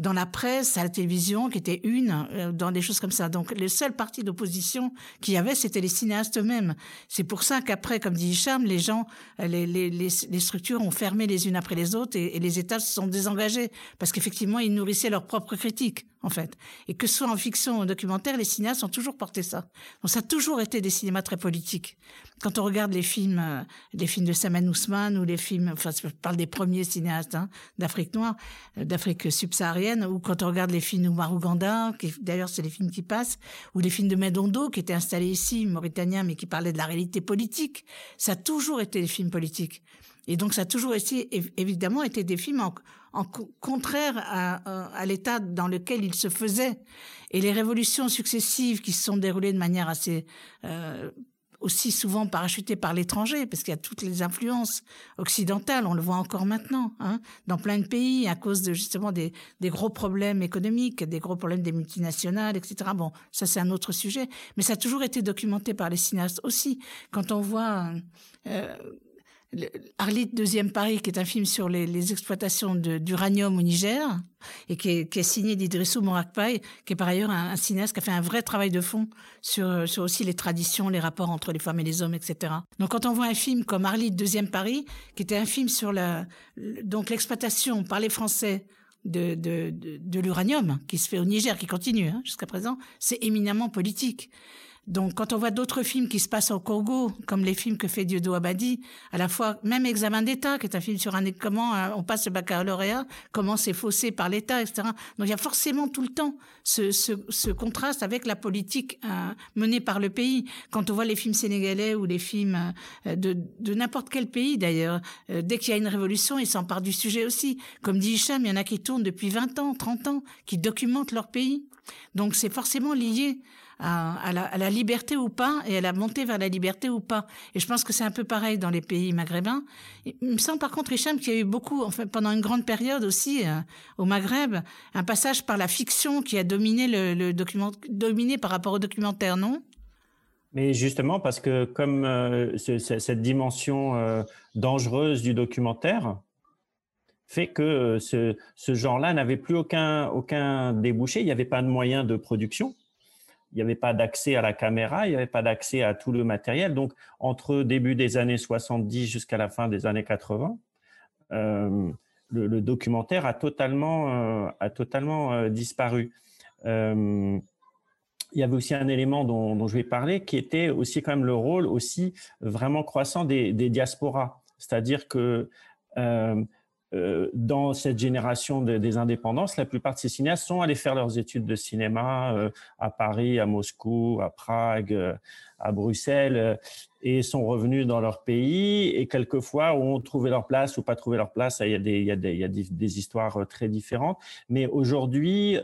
dans la presse, à la télévision, qui était une, euh, dans des choses comme ça. Donc, les seuls partis d'opposition qu'il y avait, c'était les cinéastes eux-mêmes. C'est pour ça qu'après, comme dit Hicham, les gens, euh, les, structures ont fermé les unes après les autres et, et les États se sont désengagés parce qu'effectivement, ils nourrissaient leur propre critique en fait. Et que ce soit en fiction ou en documentaire, les cinéastes ont toujours porté ça. Donc ça a toujours été des cinémas très politiques. Quand on regarde les films, euh, les films de Saman Ousmane ou les films, enfin je parle des premiers cinéastes hein, d'Afrique noire, euh, d'Afrique subsaharienne, ou quand on regarde les films d'Oumar Ouganda, qui d'ailleurs c'est les films qui passent, ou les films de Medondo qui étaient installés ici, mauritanien, mais qui parlaient de la réalité politique, ça a toujours été des films politiques. Et donc ça a toujours été, évidemment, été des films en, contraire à, à l'état dans lequel il se faisait. Et les révolutions successives qui se sont déroulées de manière assez euh, aussi souvent parachutées par l'étranger, parce qu'il y a toutes les influences occidentales, on le voit encore maintenant, hein, dans plein de pays, à cause de justement des, des gros problèmes économiques, des gros problèmes des multinationales, etc. Bon, ça c'est un autre sujet, mais ça a toujours été documenté par les cinéastes aussi. Quand on voit euh, Arlit Deuxième Paris, qui est un film sur les, exploitations d'uranium au Niger, et qui est, signé d'Idrissou Morakpai, qui est par ailleurs un, cinéaste qui a fait un vrai travail de fond sur, aussi les traditions, les rapports entre les femmes et les hommes, etc. Donc quand on voit un film comme Arlit Deuxième Paris, qui était un film sur la, donc l'exploitation par les Français de, l'uranium qui se fait au Niger, qui continue hein, jusqu'à présent, c'est éminemment politique. Donc, quand on voit d'autres films qui se passent au Congo, comme les films que fait Dieudo Abadi, à la fois, même Examen d'État, qui est un film sur un, comment euh, on passe le baccalauréat, comment c'est faussé par l'État, etc. Donc, il y a forcément tout le temps ce, contraste avec la politique euh, menée par le pays. Quand on voit les films sénégalais ou les films euh, de, de n'importe quel pays, d'ailleurs, dès qu'il y a une révolution, ils s'emparent du sujet aussi. Comme dit Hicham, il y en a qui tournent depuis 20 ans, 30 ans, qui documentent leur pays. Donc, c'est forcément lié à, la, liberté ou pas et à la montée vers la liberté ou pas. Et je pense que c'est un peu pareil dans les pays maghrébins. Il me semble par contre, Hicham, qu'il y a eu beaucoup, enfin, pendant une grande période aussi euh, au Maghreb, un passage par la fiction qui a dominé le, document, dominé par rapport au documentaire, non? Mais justement, parce que comme euh, cette dimension euh, dangereuse du documentaire fait que ce, ce genre-là n'avait plus aucun, aucun débouché, il n'y avait pas de moyens de production il n'y avait pas d'accès à la caméra, il n'y avait pas d'accès à tout le matériel. Donc, entre début des années 70 jusqu'à la fin des années 80, euh, le, documentaire a totalement, euh, euh, disparu. il y avait aussi un élément dont, je vais parler qui était aussi quand même le rôle aussi vraiment croissant des, des diasporas. C'est-à-dire que euh, dans cette génération des indépendances, la plupart de ces cinéastes sont allés faire leurs études de cinéma euh, à Paris, à Moscou, à Prague, euh, à Bruxelles, et sont revenus dans leur pays et quelquefois ont trouvé leur place ou pas trouvé leur place. Il y a des, des, histoires très différentes. Mais aujourd'hui,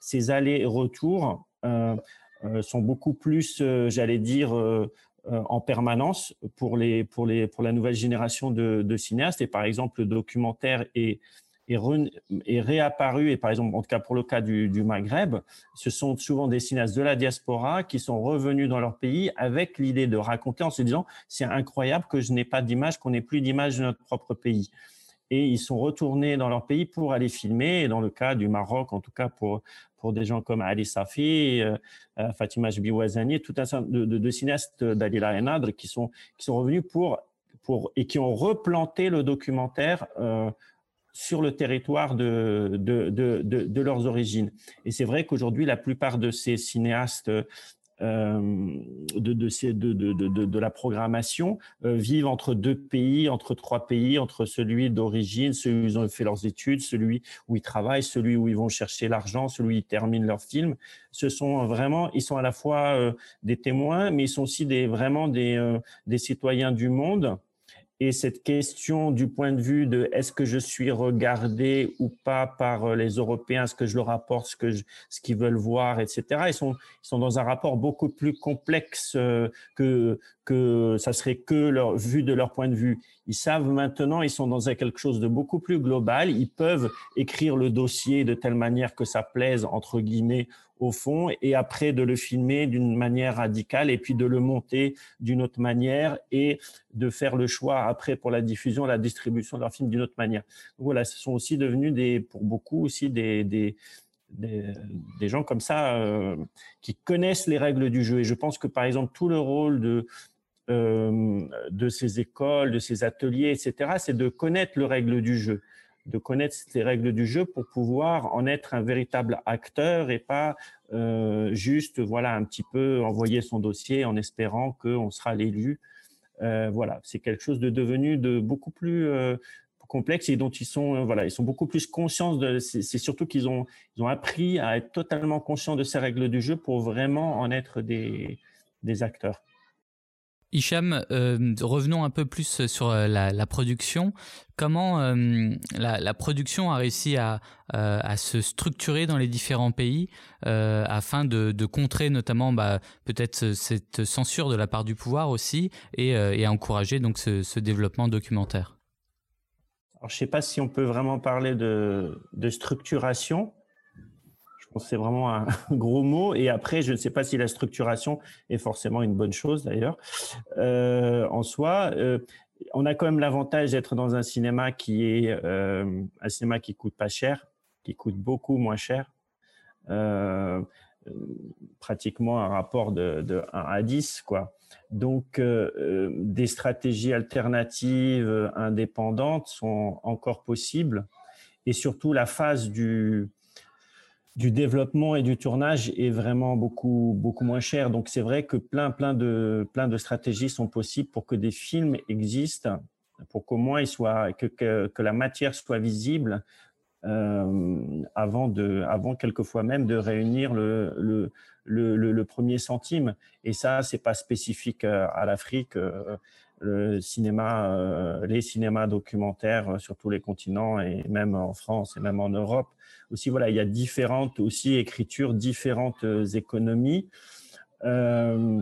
ces allers-retours sont beaucoup plus, j'allais dire, en permanence pour, les, pour, les, pour la nouvelle génération de, de cinéastes. Et par exemple, le documentaire est, est, est, réapparu, et par exemple, en tout cas pour le cas du, du, Maghreb, ce sont souvent des cinéastes de la diaspora qui sont revenus dans leur pays avec l'idée de raconter en se disant c'est incroyable que je n'ai pas d'image, qu'on n'ait plus d'image de notre propre pays et ils sont retournés dans leur pays pour aller filmer. Dans le cas du Maroc, en tout cas pour, pour des gens comme Ali Safi, euh, euh Fatima Jbiwazani, tout un certain de, cinéastes d'Alila Enadr qui sont, qui sont revenus pour pour, et qui ont replanté le documentaire sur le territoire de, de, de, de leurs origines. Et c'est vrai qu'aujourd'hui, la plupart de ces cinéastes euh, de, de, de, la programmation euh, vivent entre deux pays, entre trois pays, entre celui d'origine, celui où ils ont fait leurs études, celui où ils travaillent, celui où ils vont chercher l'argent, celui où ils terminent leur film. Ce sont vraiment, ils sont à la fois euh, des témoins, mais ils sont aussi des, vraiment des, des citoyens du monde et cette question du point de vue de est-ce que je suis regardé ou pas par euh, les Européens, est-ce que je leur apporte ce que ce qu'ils veulent voir, etc. Ils sont ils sont dans un rapport beaucoup plus complexe euh, que que ça serait que leur vue de leur point de vue. Ils savent maintenant, ils sont dans quelque chose de beaucoup plus global. Ils peuvent écrire le dossier de telle manière que ça plaise entre guillemets au fond, et après de le filmer d'une manière radicale, et puis de le monter d'une autre manière, et de faire le choix après pour la diffusion, la distribution de leur film d'une autre manière. voilà, ce sont aussi devenus des, pour beaucoup aussi des, des des, gens comme ça euh, qui connaissent les règles du jeu. Et je pense que par exemple tout le rôle de de ces écoles, de ces ateliers, etc., c'est de connaître le règle du jeu de connaître ces règles du jeu pour pouvoir en être un véritable acteur et pas euh, juste voilà un petit peu envoyer son dossier en espérant qu'on sera l'élu. Euh, voilà, c'est quelque chose de devenu de beaucoup plus euh, complexe et dont ils sont voilà ils sont beaucoup plus conscients c'est surtout qu'ils ont ils ont appris à être totalement conscients de ces règles du jeu pour vraiment en être des des acteurs. Hicham, euh, revenons un peu plus sur euh, la, production. Comment euh, la, production a réussi à, se structurer dans les différents pays afin de, contrer notamment bah, peut-être cette censure de la part du pouvoir aussi et, à encourager donc ce, développement documentaire? Je ne sais pas si on peut vraiment parler de structuration c'est vraiment un gros mot. Et après, je ne sais pas si la structuration est forcément une bonne chose d'ailleurs. Euh, en soi, euh, on a quand même l'avantage d'être dans un cinéma qui est euh, un cinéma qui coûte pas cher, qui coûte beaucoup moins cher. pratiquement un rapport de, de 1 à 10 quoi. Donc des stratégies alternatives indépendantes sont encore possibles et surtout la phase du du développement et du tournage est vraiment beaucoup beaucoup moins cher. Donc c'est vrai que plein plein de plein de stratégies sont possibles pour que des films existent, pour qu'au moins il soit que, que, la matière soit visible euh, avant de avant quelquefois même de réunir le le, le, premier centime. Et ça c'est pas spécifique euh, à l'Afrique. Euh, euh, les cinémas documentaires sur tous les continents et même en France et même en Europe aussi. Voilà, il y a différentes aussi écritures, différentes euh, économies. Euh,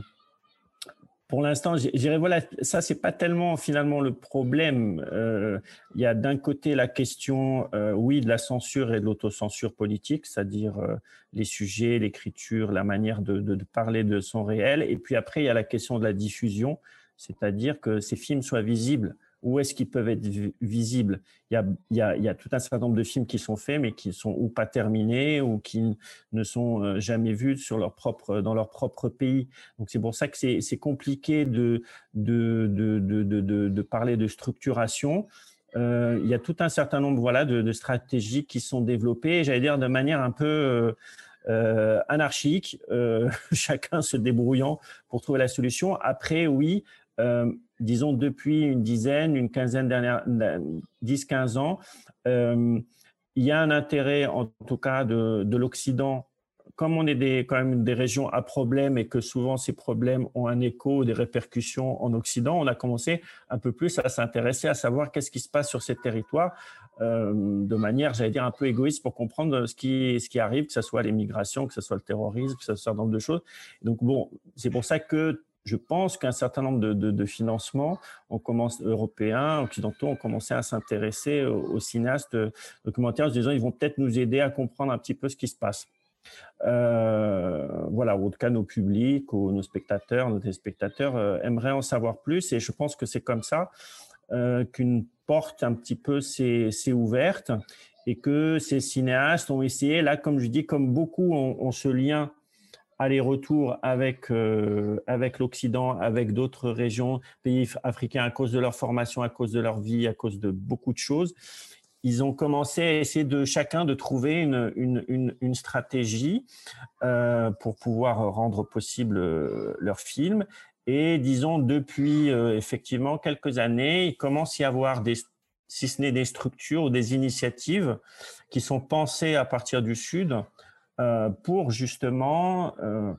pour l'instant, je dirais voilà, ça c'est pas tellement finalement le problème. il y a d'un côté la question, oui, de la censure et de l'autocensure politique, c'est-à-dire les sujets, l'écriture, la manière de, de, parler de son réel. Et puis après, il y a la question de la diffusion c'est-à-dire que ces films soient visibles. Où est-ce qu'ils peuvent être visibles? Il y, a, il, y a, tout un certain nombre de films qui sont faits, mais qui sont ou pas terminés ou qui ne sont euh, jamais vus sur leur propre, dans leur propre pays. Donc c'est pour ça que c'est compliqué de, de, de, de, de parler de structuration. Euh, il y a tout un certain nombre voilà, de, stratégies qui sont développées, j'allais dire de manière un peu... Euh, anarchique, chacun se débrouillant pour trouver la solution. Après, oui, euh, disons depuis une dizaine, une quinzaine dernière, 10-15 ans, euh, il y a un intérêt, en tout cas, de, de l'Occident comme on est des, quand même des régions à problème et que souvent ces problèmes ont un écho, des répercussions en Occident, on a commencé un peu plus à s'intéresser à savoir qu'est-ce qui se passe sur ces territoires euh, de manière, j'allais dire, un peu égoïste pour comprendre ce qui, ce qui arrive, que ce soit l'immigration, que ce soit le terrorisme, que ce soit un nombre de choses. Donc bon, c'est pour ça que je pense qu'un certain nombre de, financements européens, occidentaux ont commencé à s'intéresser aux, cinéastes documentaires en se disant ils vont peut-être nous aider à comprendre un petit peu ce qui se passe. Euh, voilà, en tout cas nos publics nos spectateurs, nos téléspectateurs euh, aimeraient en savoir plus et je pense que c'est comme ça euh, qu'une porte un petit peu s'est ouverte et que ces cinéastes ont essayé, là comme je dis, comme beaucoup ont, ce lien aller-retour avec, avec l'Occident, avec d'autres régions, pays africains à cause de leur formation, à cause de leur vie, à cause de beaucoup de choses ils ont commencé à essayer de chacun de trouver une, une, une, stratégie euh, pour pouvoir rendre possible euh, leur film. Et disons, depuis euh, effectivement quelques années, il commence à y avoir des, si ce n'est des structures ou des initiatives qui sont pensées à partir du Sud euh, pour justement euh,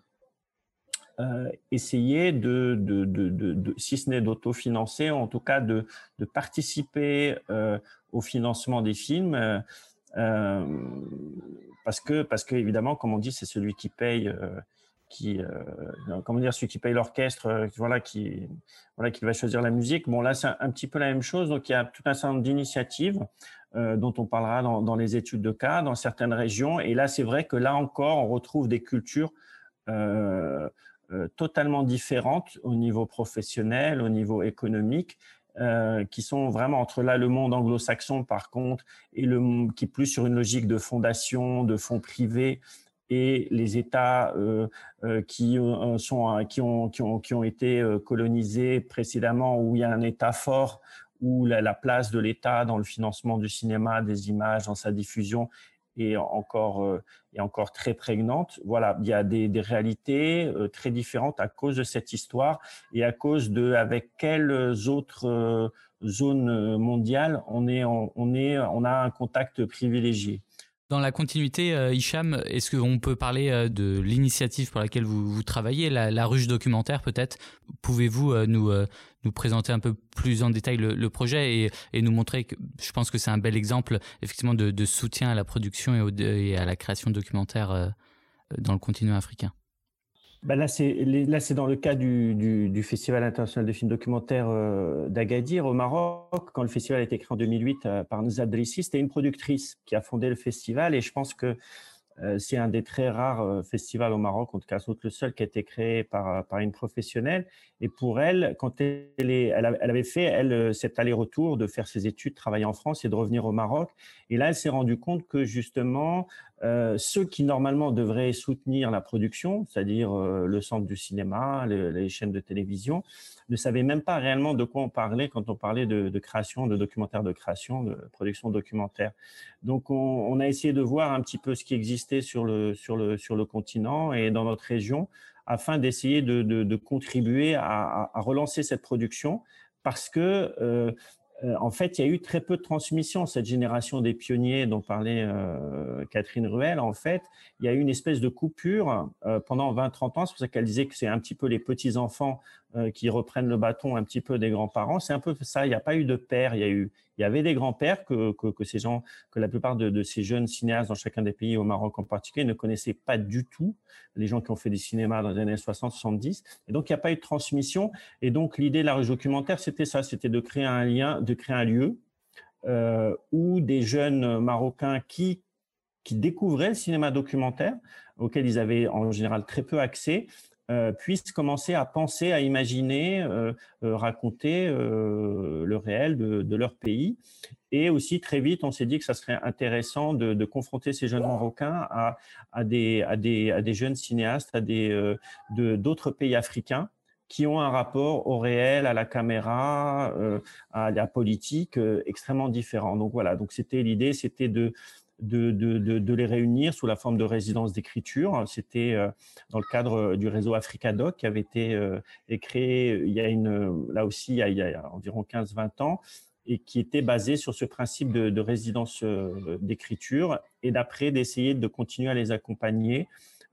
euh, essayer de, de, de, si ce n'est d'autofinancer, en tout cas de, participer euh, au financement des films. Euh, euh, parce que, parce que évidemment, comme on dit, c'est celui qui paye, euh, qui, comment dire, celui qui paye l'orchestre, voilà, qui, voilà, qui va choisir la musique. Bon, là, c'est un, petit peu la même chose. Donc, il y a tout un certain nombre d'initiatives dont on parlera dans, les études de cas, dans certaines régions. Et là, c'est vrai que là encore, on retrouve des cultures euh, euh, totalement différentes au niveau professionnel, au niveau économique, euh, qui sont vraiment entre là le monde anglo-saxon par contre et le qui est plus sur une logique de fondation, de fonds privés et les États euh, euh qui euh, sont qui ont qui ont qui ont été colonisés précédemment où il y a un État fort où la, la place de l'État dans le financement du cinéma, des images, dans sa diffusion est encore, euh, est encore très prégnante. Voilà, il y a des, des réalités euh, très différentes à cause de cette histoire et à cause de avec quelles autres euh, zones mondiales on est, on est, on a un contact privilégié. Dans la continuité, euh, Hicham, est-ce qu'on peut parler euh, de l'initiative pour laquelle vous, travaillez, la, ruche documentaire peut-être? Pouvez-vous euh, nous, présenter un peu plus en détail le, projet et, nous montrer que je pense que c'est un bel exemple effectivement de, soutien à la production et, et à la création de documentaires dans le continent africain? Ben là, c'est dans le cas du, Festival international de films documentaires euh, d'Agadir au Maroc. Quand le festival a été créé en 2008 euh, par Nzad Drissi, c'était une productrice qui a fondé le festival et je pense que euh, c'est un des très rares festivals au Maroc, en tout cas le seul qui a été créé par, une professionnelle. Et pour elle, quand elle, avait fait elle cet aller-retour de faire ses études, travailler en France et de revenir au Maroc. Et là, elle s'est rendue compte que justement, euh, ceux qui normalement devraient soutenir la production, c'est-à-dire euh, le centre du cinéma, les, chaînes de télévision, ne savaient même pas réellement de quoi on parlait quand on parlait de, création, de documentaire de création, de production documentaire. Donc, on, a essayé de voir un petit peu ce qui existait sur le, sur le, sur le continent et dans notre région afin d'essayer de, contribuer à, relancer cette production parce que euh, en fait, il y a eu très peu de transmission. Cette génération des pionniers dont parlait euh, Catherine Ruel, en fait, il y a eu une espèce de coupure euh, pendant 20-30 ans. C'est pour ça qu'elle disait que c'est un petit peu les petits-enfants euh, qui reprennent le bâton un petit peu des grands-parents. C'est un peu ça. Il n'y a pas eu de père. Il y a eu, il y avait des grands-pères que, que, ces gens, que la plupart de, ces jeunes cinéastes dans chacun des pays, au Maroc en particulier, ne connaissaient pas du tout. Les gens qui ont fait des cinémas dans les années 60-70. Et donc, il n'y a pas eu de transmission. Et donc, l'idée de la rue documentaire, c'était ça. C'était de créer un lien, de créer un lieu euh, où des jeunes Marocains qui qui découvraient le cinéma documentaire, auquel ils avaient en général très peu accès, euh, puissent commencer à penser, à imaginer, euh, euh, raconter le réel de, leur pays. Et aussi, très vite, on s'est dit que ça serait intéressant de, confronter ces jeunes Marocains à, des, à, des, jeunes cinéastes, à d'autres pays africains qui ont un rapport au réel, à la caméra, à la politique extrêmement différent. Donc voilà, donc c'était l'idée, c'était de de, les réunir sous la forme de résidence d'écriture. C'était euh, dans le cadre du réseau Africadoc qui avait été euh, créé il y a une, là aussi il y a, environ 15-20 ans et qui était basé sur ce principe de, de résidence euh, d'écriture et d'après d'essayer de continuer à les accompagner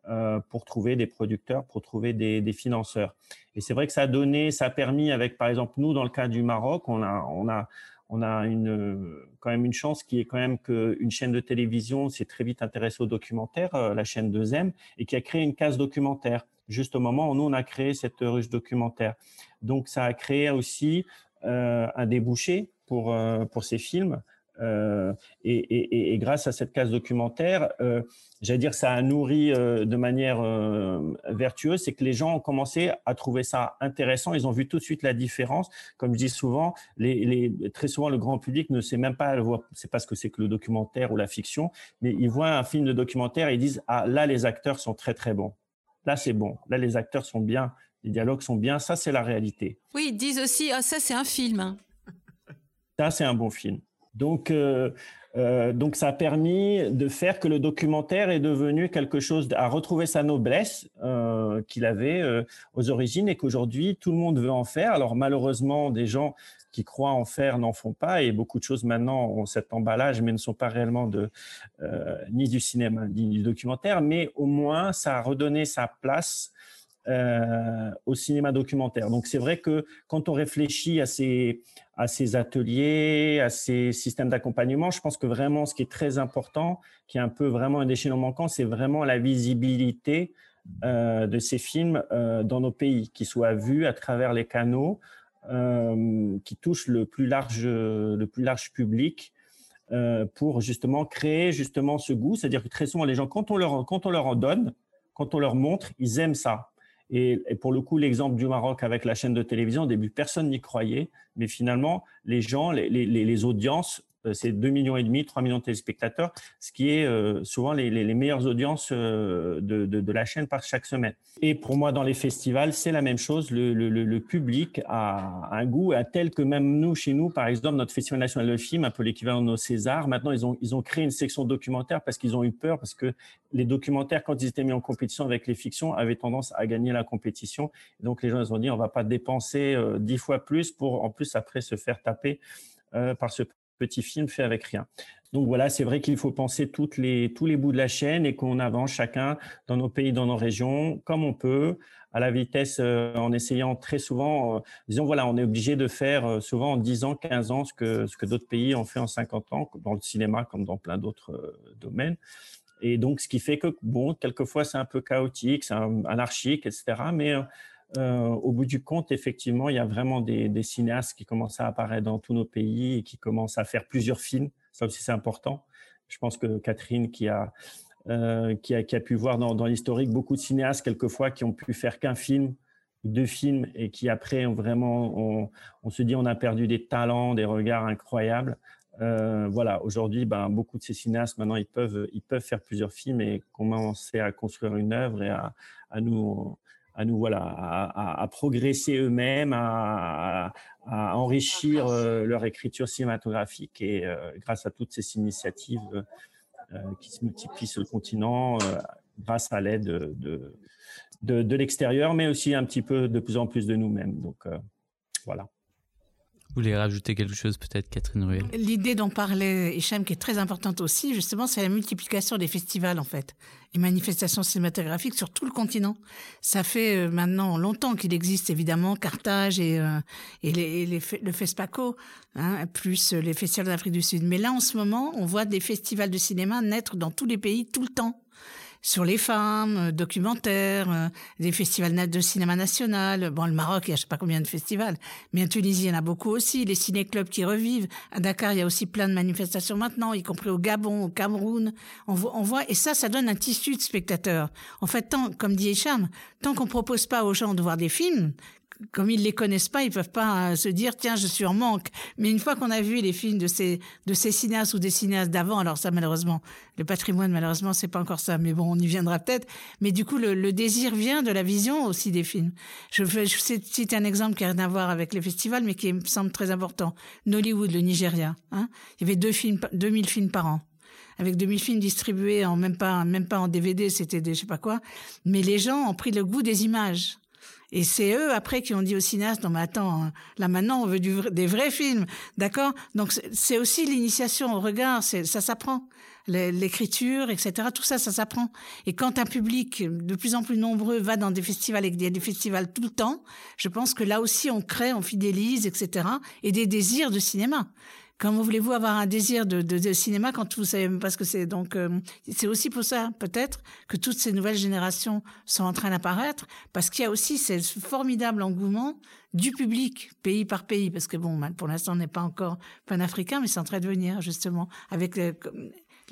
euh, pour trouver des producteurs, pour trouver des, financeurs. Et c'est vrai que ça a donné, ça a permis avec, par exemple, nous, dans le cas du Maroc, on a, on a une, quand même une chance qui est quand même qu'une chaîne de télévision s'est très vite intéressée au documentaire, euh, la chaîne 2M, et qui a créé une case documentaire, juste au moment où nous, on a créé cette ruche documentaire. Donc, ça a créé aussi euh, un débouché pour, euh, pour ces films. Euh, et, et, et, grâce à cette case documentaire, euh, j'allais dire ça a nourri euh, de manière vertueuse, c'est que les gens ont commencé à trouver ça intéressant. Ils ont vu tout de suite la différence. Comme je dis souvent, les, les, très souvent le grand public ne sait même pas, c'est pas ce que c'est que le documentaire ou la fiction, mais ils voient un film de documentaire et ils disent ah là les acteurs sont très très bons. là c'est bon, là les acteurs sont bien, les dialogues sont bien, ça c'est la réalité. Oui, ils disent aussi, ah, ça c'est un film. Ça c'est un bon film. Donc, euh, euh, donc ça a permis de faire que le documentaire est devenu quelque chose à retrouver sa noblesse euh, qu'il avait aux origines et qu'aujourd'hui tout le monde veut en faire. Alors malheureusement, des gens qui croient en faire n'en font pas et beaucoup de choses maintenant ont cet emballage mais ne sont pas réellement de ni du cinéma ni du documentaire. Mais au moins ça a redonné sa place euh, au cinéma documentaire. Donc c'est vrai que quand on réfléchit à ces, à ces ateliers, à ces systèmes d'accompagnement, je pense que vraiment ce qui est très important, qui est un peu vraiment un déchaînement manquant, c'est vraiment la visibilité euh, de ces films euh, dans nos pays, qui soient vus à travers les canaux, qui touchent le plus large, le plus large public. pour justement créer justement ce goût, c'est-à-dire que très souvent les gens, quand on leur quand on leur en donne, quand on leur montre, ils aiment ça. Et, pour le coup, l'exemple du Maroc avec la chaîne de télévision, au début, personne n'y croyait, mais finalement, les gens, les, audiences c'est 2 millions et demi, 3 millions de téléspectateurs, ce qui est euh, souvent les, meilleures audiences euh, de, la chaîne par chaque semaine. Et pour moi, dans les festivals, c'est la même chose. Le, public a un goût à tel que même nous, chez nous, par exemple, notre Festival national de film, un peu l'équivalent de nos Césars, maintenant, ils ont, ils ont créé une section documentaire parce qu'ils ont eu peur, parce que les documentaires, quand ils étaient mis en compétition avec les fictions, avaient tendance à gagner la compétition. donc, les gens, ils ont dit, on va pas dépenser dix fois plus pour, en plus, après, se faire taper par ce petit film fait avec rien. Donc voilà, c'est vrai qu'il faut penser toutes les, tous les bouts de la chaîne et qu'on avance chacun dans nos pays, dans nos régions, comme on peut, à la vitesse, euh, en essayant très souvent, euh, disons voilà, on est obligé de faire euh, souvent en 10 ans, 15 ans ce que, ce que d'autres pays ont fait en 50 ans, dans le cinéma comme dans plein d'autres domaines. Et donc, ce qui fait que, bon, quelquefois c'est un peu chaotique, c'est anarchique, etc. Mais euh, au bout du compte, effectivement, il y a vraiment des, cinéastes qui commencent à apparaître dans tous nos pays et qui commencent à faire plusieurs films. Ça aussi, c'est important. Je pense que Catherine, qui a, euh, qui a, pu voir dans, l'historique beaucoup de cinéastes, quelquefois, qui ont pu faire qu'un film, deux films, et qui après, ont vraiment, on, se dit, on a perdu des talents, des regards incroyables. Euh, voilà, aujourd'hui, ben, beaucoup de ces cinéastes, maintenant, ils peuvent, ils peuvent faire plusieurs films et commencer à construire une œuvre et à, à nous à nous voilà à, progresser eux-mêmes, à, enrichir euh, leur écriture cinématographique et euh, grâce à toutes ces initiatives euh, qui se multiplient sur le continent, grâce à l'aide de, de, de l'extérieur, mais aussi un petit peu de plus en plus de nous-mêmes. Donc voilà. Vous voulez rajouter quelque chose peut-être, Catherine Ruel? L'idée dont parlait Hicham, qui est très importante aussi, justement, c'est la multiplication des festivals, en fait. Les manifestations cinématographiques sur tout le continent. Ça fait euh, maintenant longtemps qu'il existe, évidemment, Carthage et, euh, et, le FESPACO, hein, plus les festivals d'Afrique du Sud. Mais là, en ce moment, on voit des festivals de cinéma naître dans tous les pays tout le temps sur les femmes, euh, documentaires, euh, des festivals de cinéma national. Bon, le Maroc, il y a je sais pas combien de festivals, mais en Tunisie, il y en a beaucoup aussi. Les ciné-clubs qui revivent. À Dakar, il y a aussi plein de manifestations maintenant, y compris au Gabon, au Cameroun. On voit, on voit et ça, ça donne un tissu de spectateurs. En fait, tant, comme dit Hicham, tant qu'on propose pas aux gens de voir des films, comme ils les connaissent pas, ils peuvent pas euh, se dire tiens je suis en manque. Mais une fois qu'on a vu les films de ces de ces cinéastes ou des cinéastes d'avant, alors ça malheureusement le patrimoine malheureusement c'est pas encore ça, mais bon on y viendra peut-être. Mais du coup le, désir vient de la vision aussi des films. Je vais je citer un exemple qui a rien à voir avec les festivals, mais qui me semble très important. Nollywood, le Nigeria. Hein Il y avait deux films, 2000 films par an avec 2000 films distribués en même pas même pas en DVD, c'était des je sais pas quoi. Mais les gens ont pris le goût des images. Et c'est eux, après, qui ont dit aux cinéastes, non mais attends, hein, là maintenant, on veut du, des vrais films, d'accord? Donc c'est aussi l'initiation au regard, ça s'apprend. L'écriture, etc., tout ça, ça s'apprend. Et quand un public de plus en plus nombreux va dans des festivals et qu'il y a des festivals tout le temps, je pense que là aussi, on crée, on fidélise, etc., et des désirs de cinéma. Comment voulez-vous avoir un désir de, cinéma quand vous savez même pas ce que c'est? Donc, euh, c'est aussi pour ça, peut-être, que toutes ces nouvelles générations sont en train d'apparaître, parce qu'il y a aussi ce formidable engouement du public, pays par pays, parce que bon, pour l'instant, on n'est pas encore panafricain, mais c'est en train de venir, justement, avec les,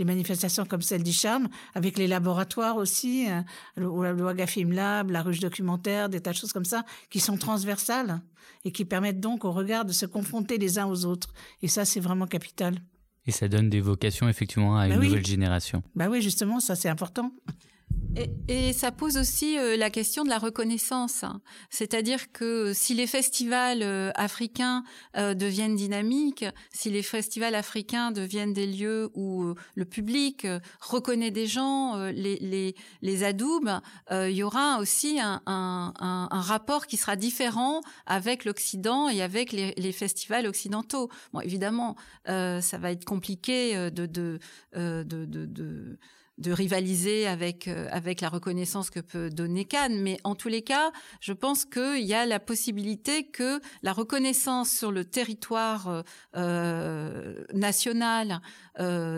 les manifestations comme celle d'Icham, avec les laboratoires aussi, euh, le, le Wagafim Lab, la ruche documentaire, des tas de choses comme ça, qui sont transversales et qui permettent donc au regard de se confronter les uns aux autres. Et ça, c'est vraiment capital. Et ça donne des vocations effectivement à une bah nouvelle génération. Bah oui, justement, ça c'est important. Et, ça pose aussi euh, la question de la reconnaissance. C'est-à-dire que si les festivals euh, africains euh, deviennent dynamiques, si les festivals africains deviennent des lieux où le public reconnaît des gens, les, les, il y aura aussi un, rapport qui sera différent avec l'Occident et avec les, festivals occidentaux. Bon, évidemment, ça va être compliqué de rivaliser avec euh, avec la reconnaissance que peut donner Cannes, mais en tous les cas, je pense qu'il y a la possibilité que la reconnaissance sur le territoire euh, euh national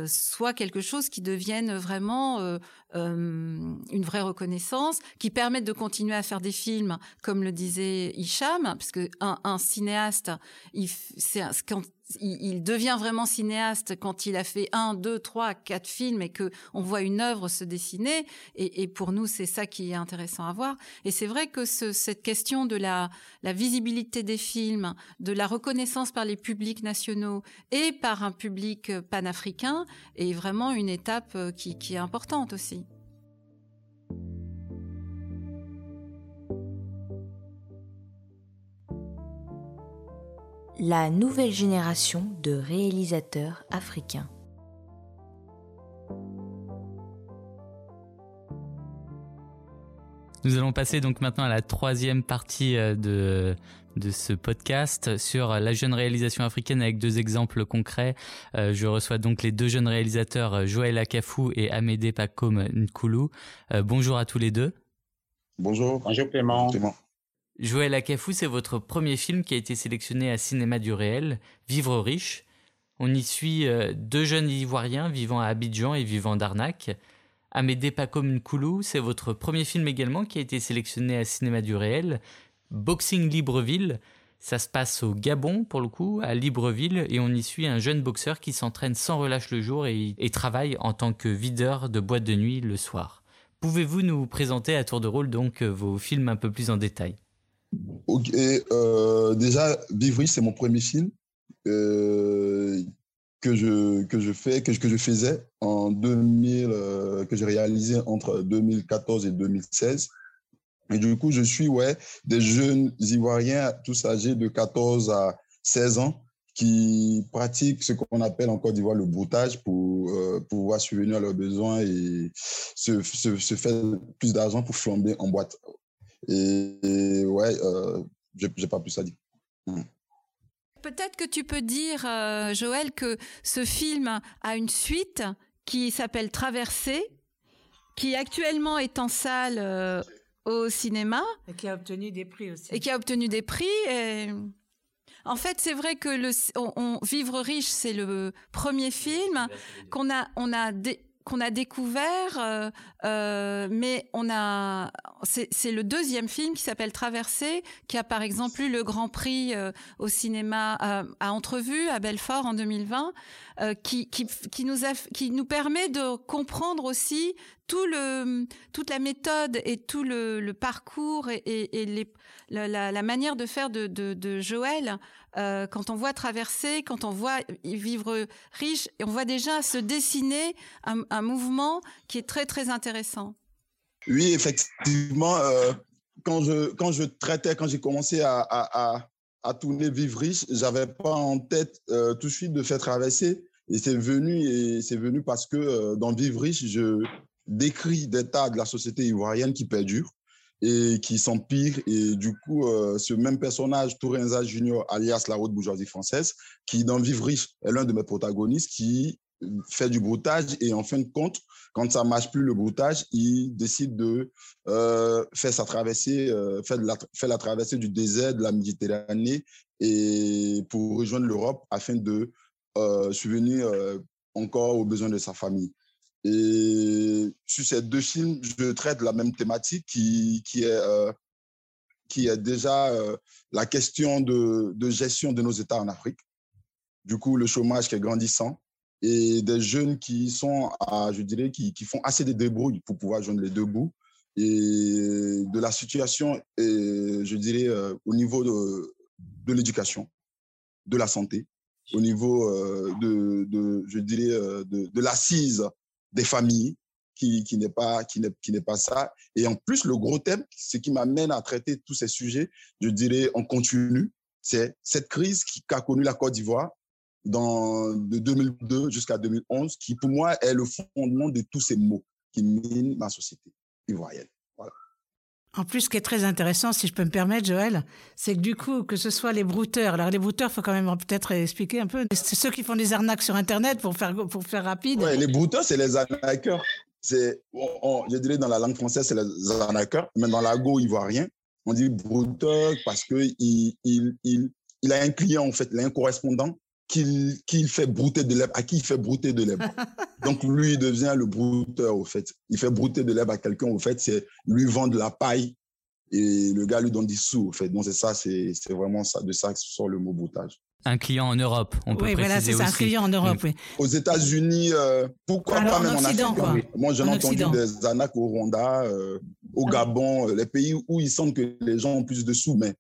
soit quelque chose qui devienne vraiment une vraie reconnaissance, qui permette de continuer à faire des films, comme le disait Hicham, parce que un, un cinéaste, il, c'est quand il, devient vraiment cinéaste quand il a fait un, deux, trois, quatre films et que on voit une œuvre se dessiner. Et, pour nous, c'est ça qui est intéressant à voir. Et c'est vrai que cette question de la, visibilité des films, de la reconnaissance par les publics nationaux et par un public panafricain est vraiment une étape euh, qui est importante aussi. La nouvelle génération de réalisateurs africains. Nous allons passer donc maintenant à la troisième partie euh, de, de ce podcast sur la jeune réalisation africaine avec deux exemples concrets. Euh, je reçois donc les deux jeunes réalisateurs euh, Joël Akafou et Amédée Pakom Nkulu. bonjour à tous les deux. Bonjour. Bonjour Clément. Clément. Joël Akafou, c'est votre premier film qui a été sélectionné à Cinéma du Réel, Vivre riche. On y suit euh, deux jeunes Ivoiriens vivant à Abidjan et vivant d'Arnaque. Amédée Pakom Nkoulou, c'est votre premier film également qui a été sélectionné à Cinéma du Réel, Boxing Libreville. Ça se passe au Gabon pour le coup, à Libreville, et on y suit un jeune boxeur qui s'entraîne sans relâche le jour et, et travaille en tant que videur de boîte de nuit le soir. Pouvez-vous nous présenter à tour de rôle donc euh, vos films un peu plus en détail? Ok, euh, déjà, Vivry, c'est mon premier film euh, que, je, que je fais, que que je faisais en 2000, euh, que j'ai réalisé entre 2014 et 2016. Et du coup, je suis ouais, des jeunes Ivoiriens, tous âgés de 14 à 16 ans, qui pratiquent ce qu'on appelle en Côte d'Ivoire le broutage pour pouvoir subvenir à leurs besoins et se, se faire plus d'argent pour flamber en boîte. Et, ouais, euh, j'ai pas plus à dire. Mm. Peut-être que tu peux dire, euh, Joël, que ce film a une suite qui s'appelle Traversée, qui actuellement est en salle euh, au cinéma. Et qui a obtenu des prix aussi. Et qui a obtenu des prix. En fait, c'est vrai que le, on, Vivre riche, c'est le premier film qu'on a, on a qu'on a découvert, euh, euh, mais on a, c'est le deuxième film qui s'appelle Traversée, qui a par exemple eu le Grand Prix euh, au cinéma à Entrevue à Belfort en 2020, qui, qui, qui, nous qui nous permet de comprendre aussi tout le, toute la méthode et tout le, parcours et, la, manière de faire de Joël euh, quand on voit traverser, quand on voit vivre riche, on voit déjà se dessiner un, mouvement qui est très très intéressant. Oui, effectivement, euh, quand je quand je traitais, quand j'ai commencé à, à, tourner Vivre riche, j'avais pas en tête euh, tout de suite de faire traverser. Et c'est venu et c'est venu parce que dans Vivre riche, je décrit des tas de la société ivoirienne qui perdurent et qui s'empire. Et du coup, euh, ce même personnage, Tourenza Junior, alias la haute bourgeoisie française, qui dans Vivre riche est l'un de mes protagonistes, qui fait du broutage et en fin de compte, quand ça marche plus le broutage, il décide de euh, faire sa traversée, euh, la, faire la traversée du désert de la Méditerranée et pour rejoindre l'Europe afin de subvenir encore aux besoins de sa famille. Et sur ces deux films, je traite la même thématique qui, qui, est, euh, qui est déjà euh, la question de, de, gestion de nos États en Afrique. Du coup, le chômage qui est grandissant et des jeunes qui sont, à, je dirais, qui, qui font assez de débrouilles pour pouvoir joindre les deux bouts et de la situation, et, je dirais, euh, au niveau de, de l'éducation, de la santé, au niveau de, de, je dirais, de, de l'assise des familles qui, qui n'est pas, qui n'est, pas ça. Et en plus, le gros thème, ce qui m'amène à traiter tous ces sujets, je dirais en continu, c'est cette crise qui a connu la Côte d'Ivoire dans, de 2002 jusqu'à 2011, qui pour moi est le fondement de tous ces mots qui minent ma société ivoirienne. En plus, ce qui est très intéressant, si je peux me permettre, Joël, c'est que du coup, que ce soit les brouteurs, alors les brouteurs, faut quand même peut-être expliquer un peu. C'est ceux qui font des arnaques sur Internet pour faire, pour faire rapide. Les brouteurs, c'est les arnaqueurs. C'est, je dirais dans la langue française, c'est les arnaqueurs, mais dans l'argot ivoirien, on dit brouteur parce que il, il, il, il, a un client, en fait, il a un correspondant qu'il qu'il fait brouter de l'herbe, à qui il fait brouter de l'herbe. Donc, lui, il devient le brouteur, au fait. Il fait brouter de l'herbe à quelqu'un, au fait, c'est lui vendre la paille et le gars lui donne des sous, au fait. Donc, c'est ça, c'est vraiment ça, de ça que sort le mot broutage. Un client en Europe, on peut oui, préciser voilà, c'est ça, un client en Europe, oui. Aux États-Unis, euh, pourquoi Alors, pas en même en Occident, Afrique quoi. hein. Moi, j'en ai En entendu Occident. des arnaques au Rwanda, euh, au Gabon, euh, les pays où ils sentent que les gens ont plus de sous. Mais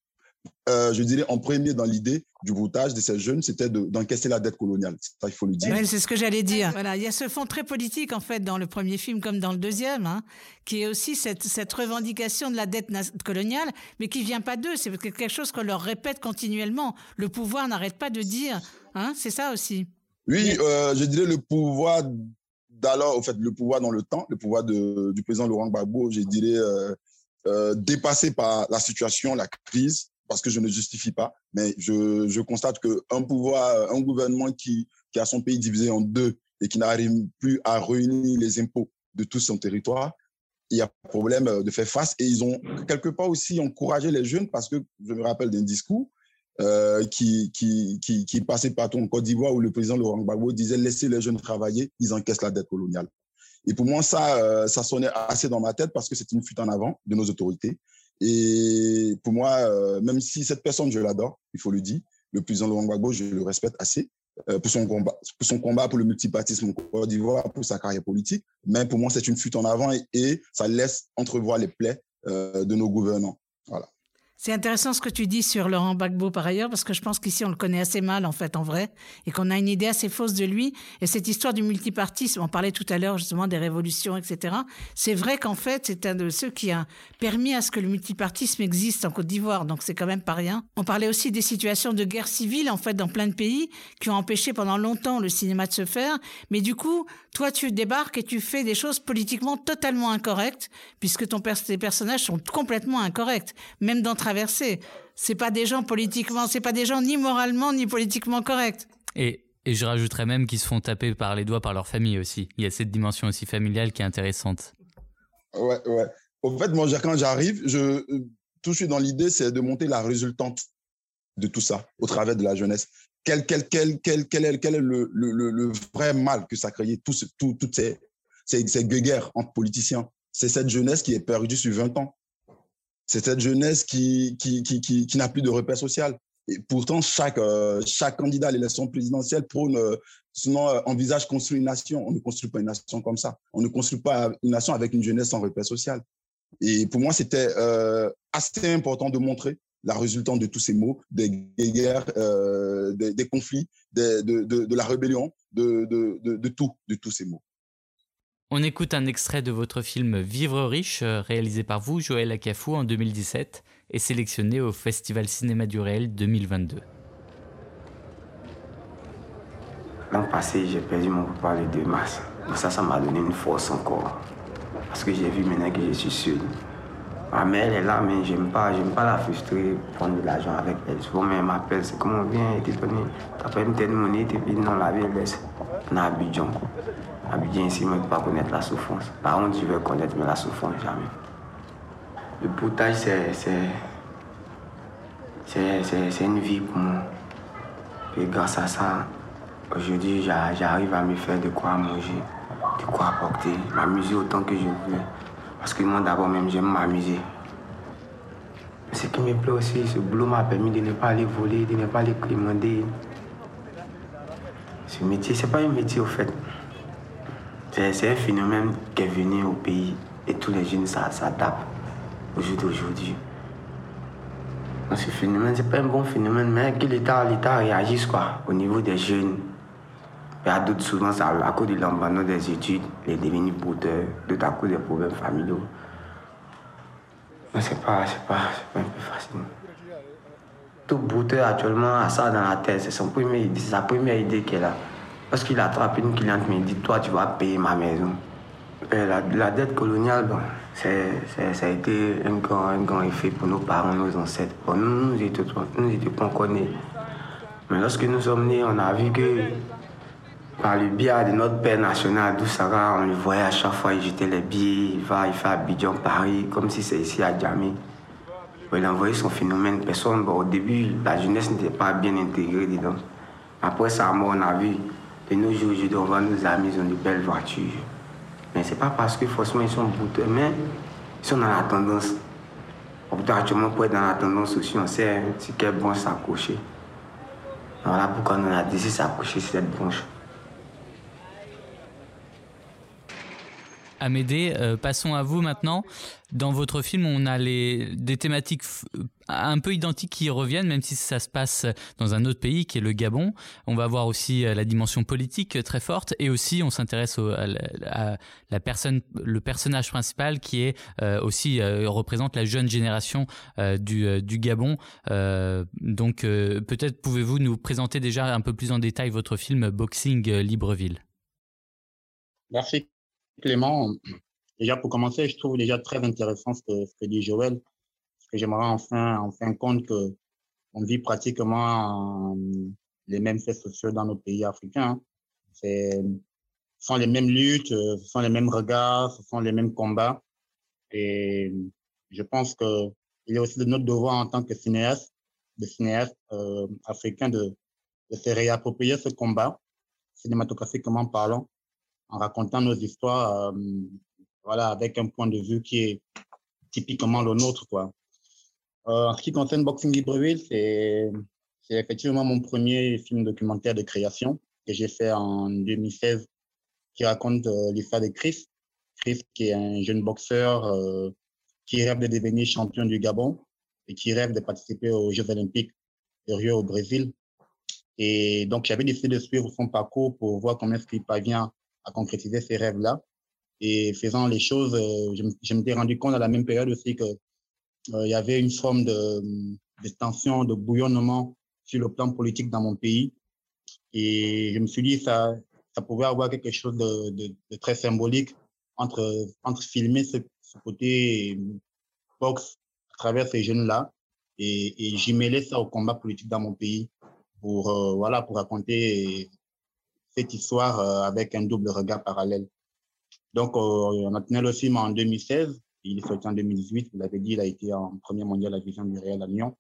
euh, je dirais en premier dans l'idée du broutage de ces jeunes, c'était de- d'encaisser la dette coloniale. Ça, il faut le dire. Ouais, c'est ce que j'allais dire. Voilà, il y a ce fond très politique en fait dans le premier film comme dans le deuxième, hein, qui est aussi cette, cette revendication de la dette coloniale, mais qui vient pas d'eux. C'est quelque chose qu'on leur répète continuellement. Le pouvoir n'arrête pas de dire, hein, c'est ça aussi. Oui, euh, je dirais le pouvoir d'alors, au fait, le pouvoir dans le temps, le pouvoir de- du président Laurent Gbagbo, je dirais euh, dépassé par la situation, la crise, parce que je ne justifie pas, mais je, je constate qu'un pouvoir, un gouvernement qui, qui a son pays divisé en deux et qui n'arrive plus à réunir les impôts de tout son territoire, il y a problème euh, de faire face. Et ils ont quelque part aussi encouragé les jeunes, parce que je me rappelle d'un discours euh, qui, qui, qui, passait partout en Côte d'Ivoire où le président Laurent Gbagbo disait laissez les jeunes travailler, ils encaissent la dette coloniale. Et pour moi, ça, euh, ça sonnait assez dans ma tête parce que c'est une fuite en avant de nos autorités. Et pour moi, euh, même si cette personne, je l'adore, il faut le dire, le président Laurent Gbagbo, je le respecte assez euh, pour, son combat, pour son combat pour le multipartisme en Côte d'Ivoire, pour sa carrière politique. Mais pour moi, c'est une fuite en avant et, ça laisse entrevoir les plaies euh, de nos gouvernants. Voilà. C'est intéressant ce que tu dis sur Laurent Gbagbo par ailleurs, parce que je pense qu'ici on le connaît assez mal en fait en vrai, et qu'on a une idée assez fausse de lui. Et cette histoire du multipartisme, on parlait tout à l'heure justement des révolutions, etc. C'est vrai qu'en fait c'est un de ceux qui a permis à ce que le multipartisme existe en Côte d'Ivoire, donc c'est quand même pas rien. On parlait aussi des situations de guerre civile en fait dans plein de pays qui ont empêché pendant longtemps le cinéma de se faire. Mais du coup, toi tu débarques et tu fais des choses politiquement totalement incorrectes, puisque ton pers- tes personnages sont complètement incorrects, même dans Traversée. C'est pas des gens politiquement, c'est pas des gens ni moralement ni politiquement corrects. Et, et je rajouterais même qu'ils se font taper par les doigts par leur famille aussi. Il y a cette dimension aussi familiale qui est intéressante. Ouais, ouais. Au fait, moi, quand j'arrive, je, tout de suite dans l'idée, c'est de monter la résultante de tout ça au travers de la jeunesse. Quel, quel, quel, quel, quel est, quel est le, le, le, le vrai mal que ça a créé, tout ce- tout, toutes ces, ces, ces guerres entre politiciens? C'est cette jeunesse qui est perdue sur 20 ans. C'est cette jeunesse qui, qui, qui, qui, n'a plus de repère social. Et pourtant, chaque, euh, chaque candidat à l'élection présidentielle prône, euh, sinon euh, envisage construire une nation. On ne construit pas une nation comme ça. On ne construit pas une nation avec une jeunesse sans repère social. Et pour moi, c'était assez important de montrer la résultante de tous ces mots, des guerres, des, conflits, de, de, la rébellion, de, de tout, de tous ces mots. On écoute un extrait de votre film Vivre riche, euh, réalisé par vous, Joël Acafou, en 2017, et sélectionné au Festival Cinéma du Réel 2022. L'an passé, j'ai perdu mon papa le 2 mars. Mais ça, ça m'a donné une force encore. Parce que j'ai vu maintenant que je suis seul. Ma mère, elle est là, mais j'aime pas, j'aime pas la frustrer, prendre de l'argent avec elle. Souvent, elle m'appelle, c'est comment on vient, te donner, t'as pas une telle monnaie, tu dis non, la vie, elle laisse. On à Abidjan. Abidjan, ici, ne pas connaître la souffrance. Par contre, je veux connaître, mais la souffrance, jamais. Le potage, c'est, c'est, une vie pour moi. Et grâce à ça, aujourd'hui, j'a- j'arrive à me faire de quoi manger, de quoi apporter, m'amuser autant que je veux. Parce que moi, d'abord, même, j'aime m'amuser. Ce qui me plaît aussi, ce boulot m'a permis de ne pas aller voler, de ne pas aller commander. Ce métier, c'est pas un métier, au fait. C'est un phénomène qui est venu au pays et tous les jeunes s'a- s'adaptent au jour d'aujourd'hui. Ce phénomène, c'est pas un bon phénomène, mais que l'État réagisse quoi, au niveau des jeunes. Il y a d'autres, souvent, à cause de l'abandon des études, il est devenu brouteur, d'autres à cause des problèmes familiaux. Mais c'est pas, c'est pas, pas un peu facile. Tout brouteur actuellement a ça dans la tête, c'est sa première idée qu'elle a. Parce qu'il attrape une cliente, mais il dit Toi, tu vas payer ma maison. la, dette coloniale, bon, ça a été un grand, un grand effet pour nos parents, nos ancêtres. Bon, nous, nous étions, nous pas. Mais lorsque nous sommes nés, on a vu que par le biais de notre père national, Doussara, on le voyait à chaque fois, il jetait les billets, il va, il fait Abidjan, Paris, comme si c'est ici à Djamé. Il a envoyé son phénomène. Personne, bon, au début, la jeunesse n'était pas bien intégrée dedans. Après ça, on a vu de nos jours, je dois voir nos amis, ils ont de belles voitures. Mais c'est pas parce que forcément ils sont bouteux, mais ils sont dans la tendance. Actuellement, pour être dans la tendance aussi, on sait c'est quelle branche s'accrocher. Voilà pourquoi on a décidé de s'accrocher sur cette branche? Amédée, euh, passons à vous maintenant. Dans votre film, on a les, des thématiques un peu identiques qui reviennent, même si ça se passe dans un autre pays qui est le Gabon. On va voir aussi euh, la dimension politique très forte et aussi on s'intéresse à, la personne, le personnage principal qui est euh, aussi représente la jeune génération du, du, Gabon. donc peut-être pouvez-vous nous présenter déjà un peu plus en détail votre film Boxing Libreville. Merci Clément, déjà pour commencer, je trouve déjà très intéressant ce que, dit Joël, parce que j'aimerais enfin, enfin compte que on vit pratiquement les mêmes faits sociaux dans nos pays africains. ce sont les mêmes luttes, ce sont les mêmes regards, ce sont les mêmes combats. Et je pense que il est aussi de notre devoir en tant que cinéaste, de cinéaste euh, africain, de, de se réapproprier ce combat, cinématographiquement parlant, en racontant nos histoires, euh, voilà, avec un point de vue qui est typiquement le nôtre, quoi. Euh, en ce qui concerne Boxing Libreville, c'est effectivement mon premier film documentaire de création que j'ai fait en 2016 qui raconte euh, l'histoire de Chris. Chris, qui est un jeune boxeur qui rêve de devenir champion du Gabon et qui rêve de participer aux Jeux Olympiques de Rio au Brésil. Et donc, j'avais décidé de suivre son parcours pour voir comment est-ce qu'il parvient à concrétiser ces rêves-là. Et faisant les choses, euh, je, je m'étais rendu compte à la même période aussi que euh, il y avait une forme de, de tension, de bouillonnement sur le plan politique dans mon pays. Et je me suis dit, ça, ça pouvait avoir quelque chose de, de, très symbolique entre, entre filmer ce, ce côté boxe à travers ces jeunes-là et, et j'y mêlais ça au combat politique dans mon pays pour, euh, voilà, pour raconter cette histoire euh, avec un double regard parallèle. Donc, euh, on a tenu le film en 2016. Il est sorti en 2018. Vous l'avez dit, il a été en premier mondial à vision du Réel à Lyon.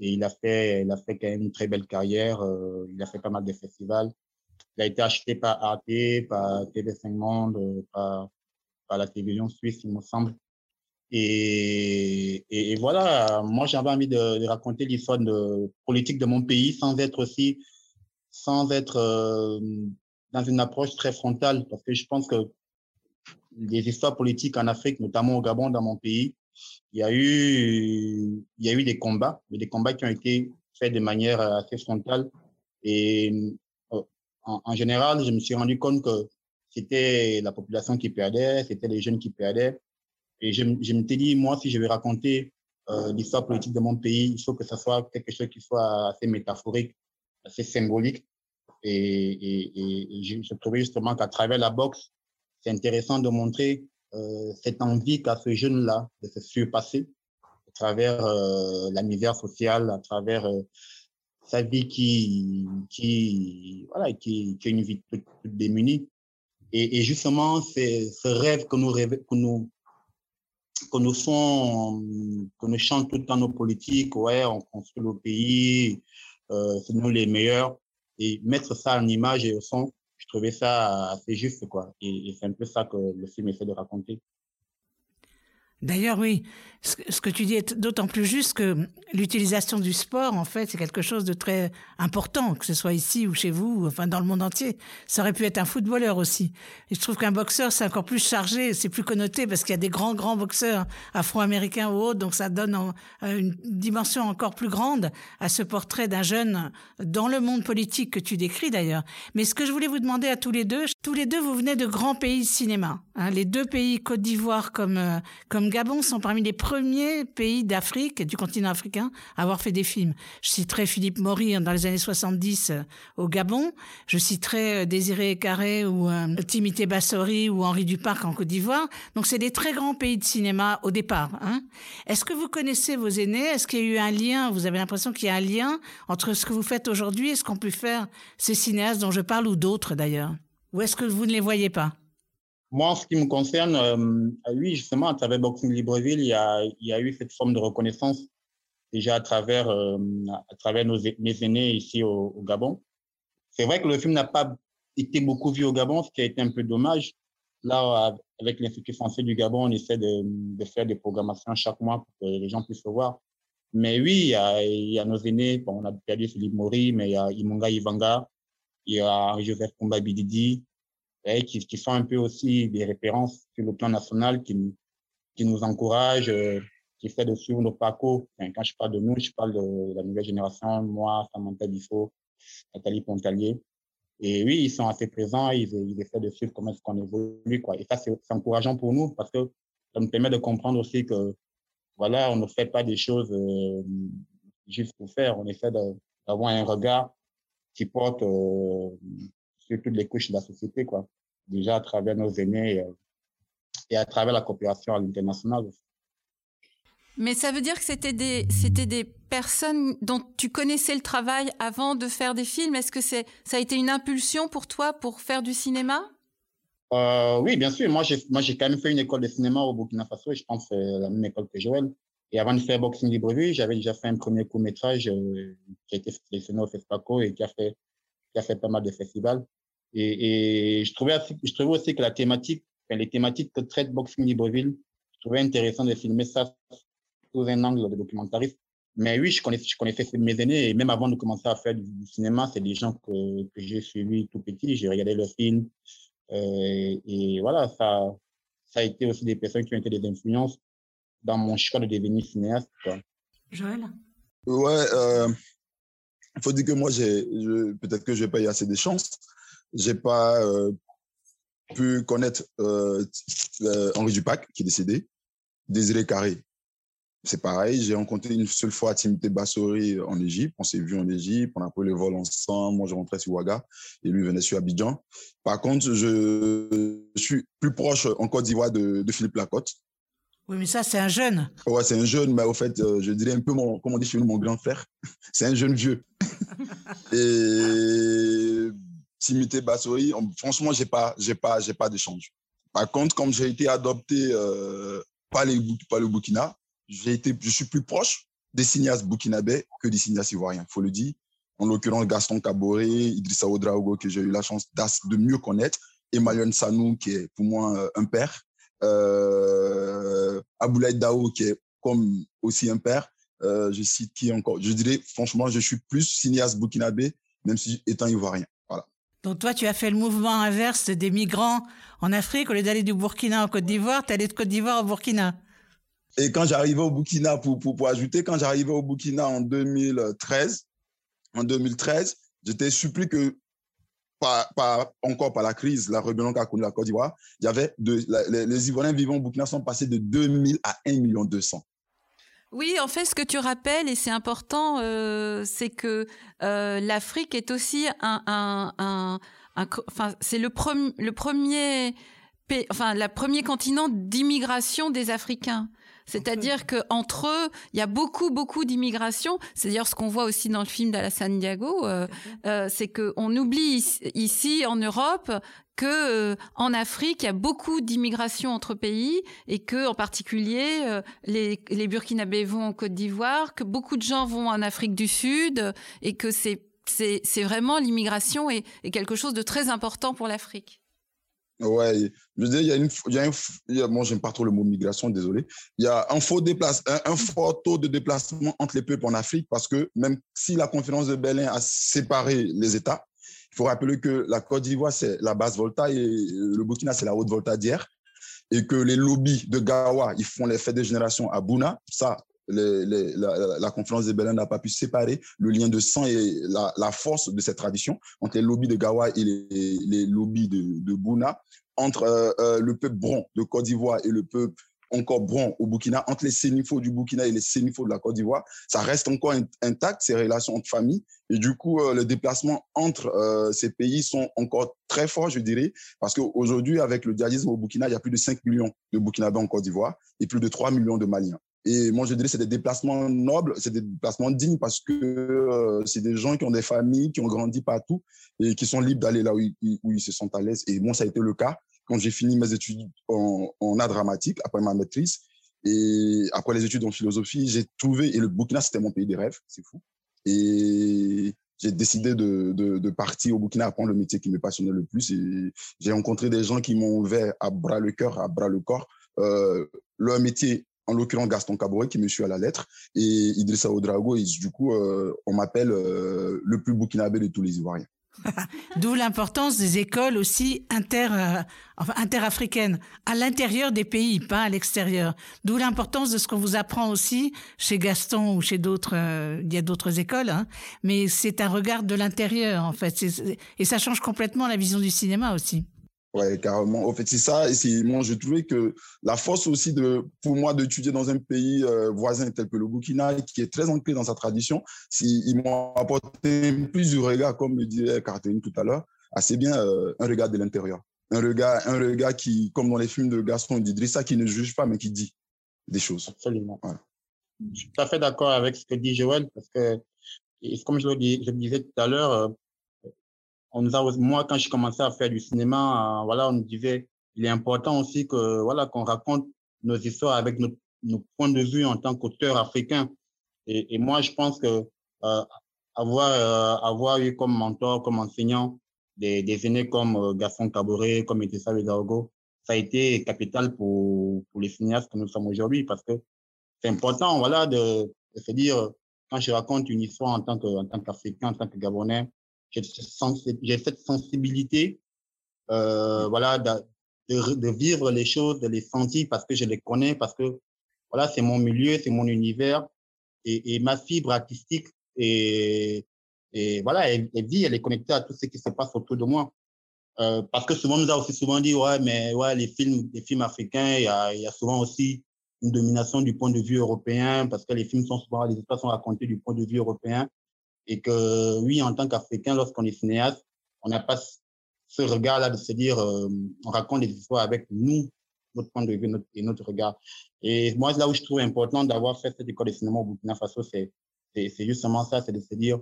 Et il a fait, il a fait quand même une très belle carrière. Euh, il a fait pas mal de festivals. Il a été acheté par Arte, par TV5 Monde, par, la télévision suisse, il me semble. Et, voilà, moi j'avais envie de, raconter l'histoire politique de mon pays sans être aussi sans être euh, dans une approche très frontale, parce que je pense que les histoires politiques en Afrique, notamment au Gabon, dans mon pays, il y a eu, il y a eu des combats, mais des combats qui ont été faits de manière assez frontale. Et euh, en, général, je me suis rendu compte que c'était la population qui perdait, c'était les jeunes qui perdaient. Et je, je me suis dit, moi, si je vais raconter euh, l'histoire politique de mon pays, il faut que ça soit quelque chose qui soit assez métaphorique, assez symbolique. Et, je, trouvais justement qu'à travers la boxe, c'est intéressant de montrer euh, cette envie qu'a ce jeune-là de se surpasser à travers euh, la misère sociale, à travers euh, sa vie qui, qui, voilà, qui, qui est une vie toute, démunie. Et, justement, c'est ce rêve que nous, rêve, que nous, que nous font, que nous chantons tout le temps nos politiques, ouais, on construit le pays, euh, c'est nous les meilleurs. Et mettre ça en image et au son, je trouvais ça assez juste, quoi. Et, c'est un peu ça que le film essaie de raconter. D'ailleurs, oui, ce que tu dis est d'autant plus juste que l'utilisation du sport, en fait, c'est quelque chose de très important, que ce soit ici ou chez vous, ou enfin dans le monde entier. Ça aurait pu être un footballeur aussi. Et je trouve qu'un boxeur, c'est encore plus chargé, c'est plus connoté parce qu'il y a des grands, grands boxeurs afro-américains ou autres, donc ça donne euh, une dimension encore plus grande à ce portrait d'un jeune dans le monde politique que tu décris d'ailleurs. Mais ce que je voulais vous demander à tous les deux, tous les deux, vous venez de grands pays de cinéma. Hein. Les deux pays, Côte d'Ivoire comme, euh, Gabon, sont parmi les premiers pays d'Afrique, du continent africain, à avoir fait des films. Je citerai Philippe Maury hein, dans les années 70 euh, au Gabon. Je citerai euh, Désiré Carré ou Timité Bassori ou Henri Duparc en Côte d'Ivoire. Donc c'est des très grands pays de cinéma au départ. Hein. Est-ce que vous connaissez vos aînés? Est-ce qu'il y a eu un lien? Vous avez l'impression qu'il y a un lien entre ce que vous faites aujourd'hui et ce qu'ont pu faire ces cinéastes dont je parle ou d'autres d'ailleurs? Ou est-ce que vous ne les voyez pas? Moi, en ce qui me concerne, euh, oui, justement, à travers Boxing Libreville, il y, a, il y a eu cette forme de reconnaissance déjà à travers, euh, à travers nos, mes aînés ici au, Gabon. C'est vrai que le film n'a pas été beaucoup vu au Gabon, ce qui a été un peu dommage. Là, avec l'Institut français du Gabon, on essaie de, de, faire des programmations chaque mois pour que les gens puissent le voir. Mais oui, il y a, il y a nos aînés, bon, on a perdu Philippe Mori, mais il y a Imunga Ivanga, il y a Joseph Kumba Bididi, qui, qui, sont un peu aussi des références sur le plan national, qui, qui nous encouragent, euh, qui fait de suivre nos parcours. quand je parle de nous, je parle de la nouvelle génération, moi, Samantha Bifo, Nathalie Pontalier. Et oui, ils sont assez présents, ils, ils essaient de suivre comment est-ce qu'on évolue. Quoi. Et ça, c'est encourageant pour nous parce que ça nous permet de comprendre aussi que, voilà, on ne fait pas des choses euh, juste pour faire, on essaie d'avoir un regard qui porte euh, sur toutes les couches de la société, quoi. Déjà à travers nos aînés euh, et à travers la coopération à l'international. Mais ça veut dire que c'était des, c'était des personnes dont tu connaissais le travail avant de faire des films. Est-ce que c'est, ça a été une impulsion pour toi pour faire du cinéma? Euh, Oui, bien sûr. Moi, j'ai, moi, j'ai quand même fait une école de cinéma au Burkina Faso et je pense que c'est la même école que Joël. Et avant de faire Boxing Libreville, j'avais déjà fait un premier court métrage euh, qui a été sélectionné au FESPACO et qui a fait, qui a fait pas mal de festivals. Et, et je, trouvais, je trouvais aussi que la thématique, les thématiques que traite Boxing Libreville, je trouvais intéressant de filmer ça sous un angle de documentariste. Mais oui, je connaissais, je connaissais mes aînés et même avant de commencer à faire du, cinéma, c'est des gens que, que j'ai suivis tout petit. J'ai regardé leurs films. Euh, et voilà, ça, ça a été aussi des personnes qui ont été des influences dans mon choix de devenir cinéaste. Quoi. Joël? Ouais, euh, il faut dire que moi, peut-être que je n'ai pas eu assez de chance j'ai pas euh, pu connaître euh, euh, Henri Dupac, qui est décédé, Désiré Carré. C'est pareil, j'ai rencontré une seule fois Timothée Bassori en Égypte. On s'est vu en Égypte, on a pris le vol ensemble. Moi, je rentrais sur Ouaga et lui venait sur Abidjan. Par contre, je, suis plus proche en Côte d'Ivoire de, Philippe Lacotte. Oui, mais ça, c'est un jeune. Ouais, c'est un jeune, mais au fait, je dirais un peu, mon, comme on dit chez nous, mon grand frère. c'est un jeune vieux. et Timité Bassori, franchement, j'ai pas, j'ai pas, j'ai pas d'échange. Par contre, comme j'ai été adopté euh, par, les, par le Burkina, j'ai été, je suis plus proche des cinéastes burkinabés que des cinéastes ivoiriens, faut le dire. En l'occurrence, Gaston Caboret, Idrissa Oudraogo, que j'ai eu la chance de mieux connaître, Emmanuel Sanou, qui est pour moi euh, un père, euh, Aboulaye Dao, qui est comme aussi un père. Euh, je cite qui encore Je dirais, franchement, je suis plus cinéaste burkinabé, même si étant ivoirien. Donc toi, tu as fait le mouvement inverse des migrants en Afrique. Au lieu d'aller du Burkina en Côte d'Ivoire, tu es allé de Côte d'Ivoire au Burkina. Et quand j'arrivais au Burkina, pour, pour, ajouter, quand j'arrivais au Burkina en 2013, en 2013, j'étais surpris que, pas, encore par la crise, la rébellion qu'a connue la Côte d'Ivoire, il y avait les, les, Ivoiriens vivant au Burkina sont passés de 2000 à 1 million 200. Oui, en fait, ce que tu rappelles, et c'est important, euh, c'est que euh, l'Afrique est aussi un, enfin, c'est le, le premier, enfin, le premier continent d'immigration des Africains. C'est-à-dire que entre eux, il y a beaucoup, beaucoup d'immigration. C'est d'ailleurs ce qu'on voit aussi dans le film d'Alassane Diago. Euh, euh, c'est qu'on oublie ici, en Europe, que euh, en Afrique, il y a beaucoup d'immigration entre pays et que, en particulier, euh, les, les Burkinabés vont en Côte d'Ivoire, que beaucoup de gens vont en Afrique du Sud et que c'est c'est vraiment l'immigration est, est quelque chose de très important pour l'Afrique. Ouais, je veux il y a un, j'aime pas trop le mot migration, désolé. Il y a un faux déplace, un, un, fort taux de déplacement entre les peuples en Afrique parce que même si la conférence de Berlin a séparé les États, il faut rappeler que la Côte d'Ivoire c'est la basse Volta et le Burkina c'est la haute Volta d'hier et que les lobbies de Gawa ils font les fêtes de génération à Bouna. Ça, la, conférence de Berlin n'a pas pu séparer le lien de sang et la, force de cette tradition entre les lobbies de Gawa et les, les lobbies de, de Bouna, entre euh, euh, le peuple bron de Côte d'Ivoire et le peuple encore bron au Burkina, entre les sénifaux du Burkina et les sénifaux de la Côte d'Ivoire, ça reste encore intact, ces relations entre familles. Et du coup, euh, les déplacements entre euh, ces pays sont encore très forts, je dirais, parce qu'aujourd'hui, avec le djihadisme au Burkina, il y a plus de 5 millions de Burkinabés en Côte d'Ivoire et plus de 3 millions de Maliens. Et moi, je dirais c'est des déplacements nobles, c'est des déplacements dignes parce que euh, c'est des gens qui ont des familles, qui ont grandi partout et qui sont libres d'aller là où ils, se sentent à l'aise. Et moi, ça a été le cas quand j'ai fini mes études en, en, art dramatique, après ma maîtrise. Et après les études en philosophie, j'ai trouvé, et le Burkina, c'était mon pays des rêves, c'est fou. Et j'ai décidé de, partir au Burkina apprendre le métier qui me passionnait le plus. Et j'ai rencontré des gens qui m'ont ouvert à bras le cœur, à bras le corps. Euh, leur métier en l'occurrence Gaston Cabouret qui me suit à la lettre, et Idrissa Odrago, et du coup, euh, on m'appelle euh, le plus burkinabé de tous les Ivoiriens. D'où l'importance des écoles aussi inter, euh, enfin, interafricaines, à l'intérieur des pays, pas à l'extérieur. D'où l'importance de ce qu'on vous apprend aussi chez Gaston ou chez d'autres, euh, il y a d'autres écoles, hein, mais c'est un regard de l'intérieur en fait, et ça change complètement la vision du cinéma aussi. Ouais, carrément. En fait, c'est ça. Et c'est, moi, je trouvais que la force aussi de, pour moi, d'étudier dans un pays euh, voisin tel que le Burkina, qui est très ancré dans sa tradition, ils m'ont apporté plus du regard, comme le disait Catherine tout à l'heure, assez bien euh, un regard de l'intérieur. Un regard, un regard qui, comme dans les films de Gaston d'Idrissa, qui ne juge pas, mais qui dit des choses. Absolument. Je suis tout à fait d'accord avec ce que dit Joël, parce que, comme je le, dis, je le disais tout à l'heure, euh, on nous a, moi, quand je commençais à faire du cinéma, euh, voilà, on nous disait, il est important aussi que, voilà, qu'on raconte nos histoires avec nos, nos, points de vue en tant qu'auteur africain. Et, et, moi, je pense que euh, avoir, euh, avoir eu comme mentor, comme enseignant des, des aînés comme euh, Gaston Caboret, comme Etessa Wedaogo, ça a été capital pour, pour les cinéastes que nous sommes aujourd'hui parce que c'est important, voilà, de, de se dire, quand je raconte une histoire en tant que, en tant qu'Africain, en tant que Gabonais, j'ai cette sensibilité, euh, voilà, de, vivre les choses, de les sentir parce que je les connais, parce que voilà, c'est mon milieu, c'est mon univers et, et, ma fibre artistique et, et voilà, elle, elle, vit, elle est connectée à tout ce qui se passe autour de moi. Euh, parce que souvent, on nous a aussi souvent dit, ouais, mais ouais, les films, les films africains, il y a, il y a souvent aussi une domination du point de vue européen, parce que les films sont souvent, les histoires sont racontées du point de vue européen et que oui, en tant qu'Africain, lorsqu'on est cinéaste, on n'a pas ce regard-là de se dire, euh, on raconte des histoires avec nous, notre point de vue notre, et notre regard. Et moi, là où je trouve important d'avoir fait cette école de cinéma au Burkina Faso, c'est justement ça, c'est de se dire,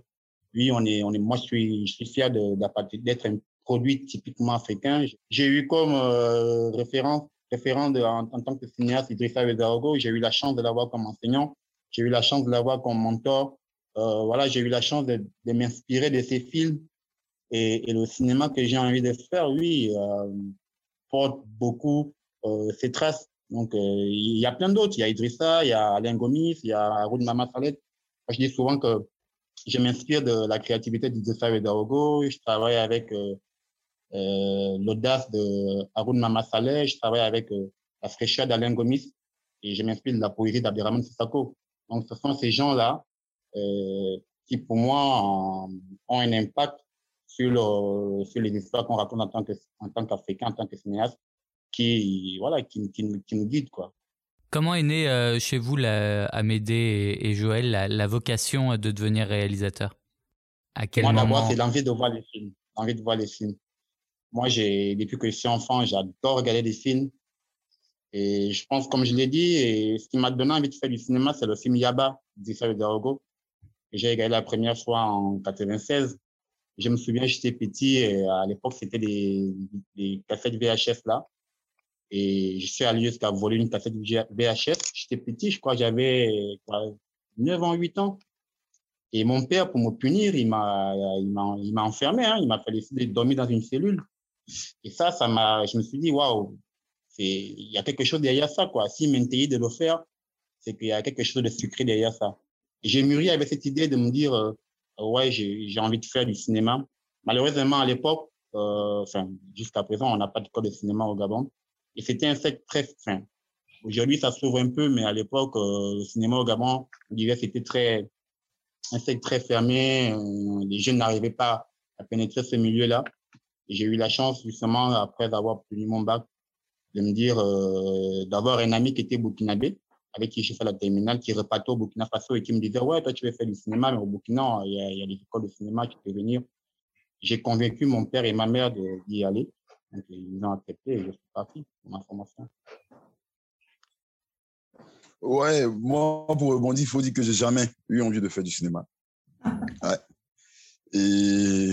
oui, on est, on est, moi, je suis, je suis fier d'être un produit typiquement africain. J'ai eu comme euh, référence, référent de, en, tant que cinéaste Idrissa Wedaogo, j'ai eu la chance de l'avoir comme enseignant, j'ai eu la chance de l'avoir comme mentor, voilà, j'ai eu la chance de, m'inspirer de ces films et, le cinéma que j'ai envie de faire, oui, euh, porte beaucoup euh, ses traces. Donc, euh, il y a plein d'autres. Il y a Idrissa, il y a Alain Gomis, il y a Haroun Mama Salet. Je dis souvent que je m'inspire de la créativité d'Idrissa Daogo. Je travaille avec euh, euh, l'audace de Haroun Mama Saleh. Je travaille avec la fraîcheur d'Alain Gomis et je m'inspire de la poésie d'Abderrahman Sissako. Donc, ce sont ces gens-là euh, qui pour moi ont, un impact sur, le, sur les histoires qu'on raconte en tant que en tant qu'Africain, en tant que cinéaste, qui voilà, qui, qui, qui nous guide quoi. Comment est née euh, chez vous, la, Amédée et, et Joël, la, la, vocation de devenir réalisateur? À quel Moi, moment c'est l'envie de voir les films. L'envie de voir les films. Moi, j'ai depuis que je suis enfant, j'adore regarder des films. Et je pense, comme je l'ai dit, et ce qui m'a donné envie de faire du cinéma, c'est le film Yaba d'Issa Darogo j'ai regardé la première fois en 96. Je me souviens, j'étais petit et à l'époque, c'était des, des cassettes VHS là. Et je suis allé jusqu'à voler une cassette VHS. J'étais petit, je crois, j'avais 9 ans, 8 ans. Et mon père, pour me punir, il m'a, il m'a, il m'a enfermé, hein. Il m'a fait laisser dormir dans une cellule. Et ça, ça m'a, je me suis dit, waouh, il y a quelque chose derrière ça, quoi. S'il m'interdit de le faire, c'est qu'il y a quelque chose de secret derrière ça. J'ai mûri avec cette idée de me dire, euh, ouais, j'ai envie de faire du cinéma. Malheureusement, à l'époque, euh, enfin, jusqu'à présent, on n'a pas de code de cinéma au Gabon. Et c'était un secteur très fin. Aujourd'hui, ça s'ouvre un peu, mais à l'époque, euh, le cinéma au Gabon, on dirait c'était très, un secteur très fermé. Euh, les jeunes n'arrivaient pas à pénétrer ce milieu-là. J'ai eu la chance, justement, après avoir obtenu mon bac, de me dire, euh, d'avoir un ami qui était burkinabé, avec qui j'ai fait la terminale, qui repartait au Burkina Faso et qui me disait, ouais, toi, tu veux faire du cinéma, mais au Burkina, il y a, il y a des écoles de cinéma, tu peux venir. J'ai convaincu mon père et ma mère d'y aller. Ils ont accepté et je suis parti pour ma formation. Ouais, moi, pour rebondir, il faut dire que j'ai jamais eu envie de faire du cinéma. Ouais. Et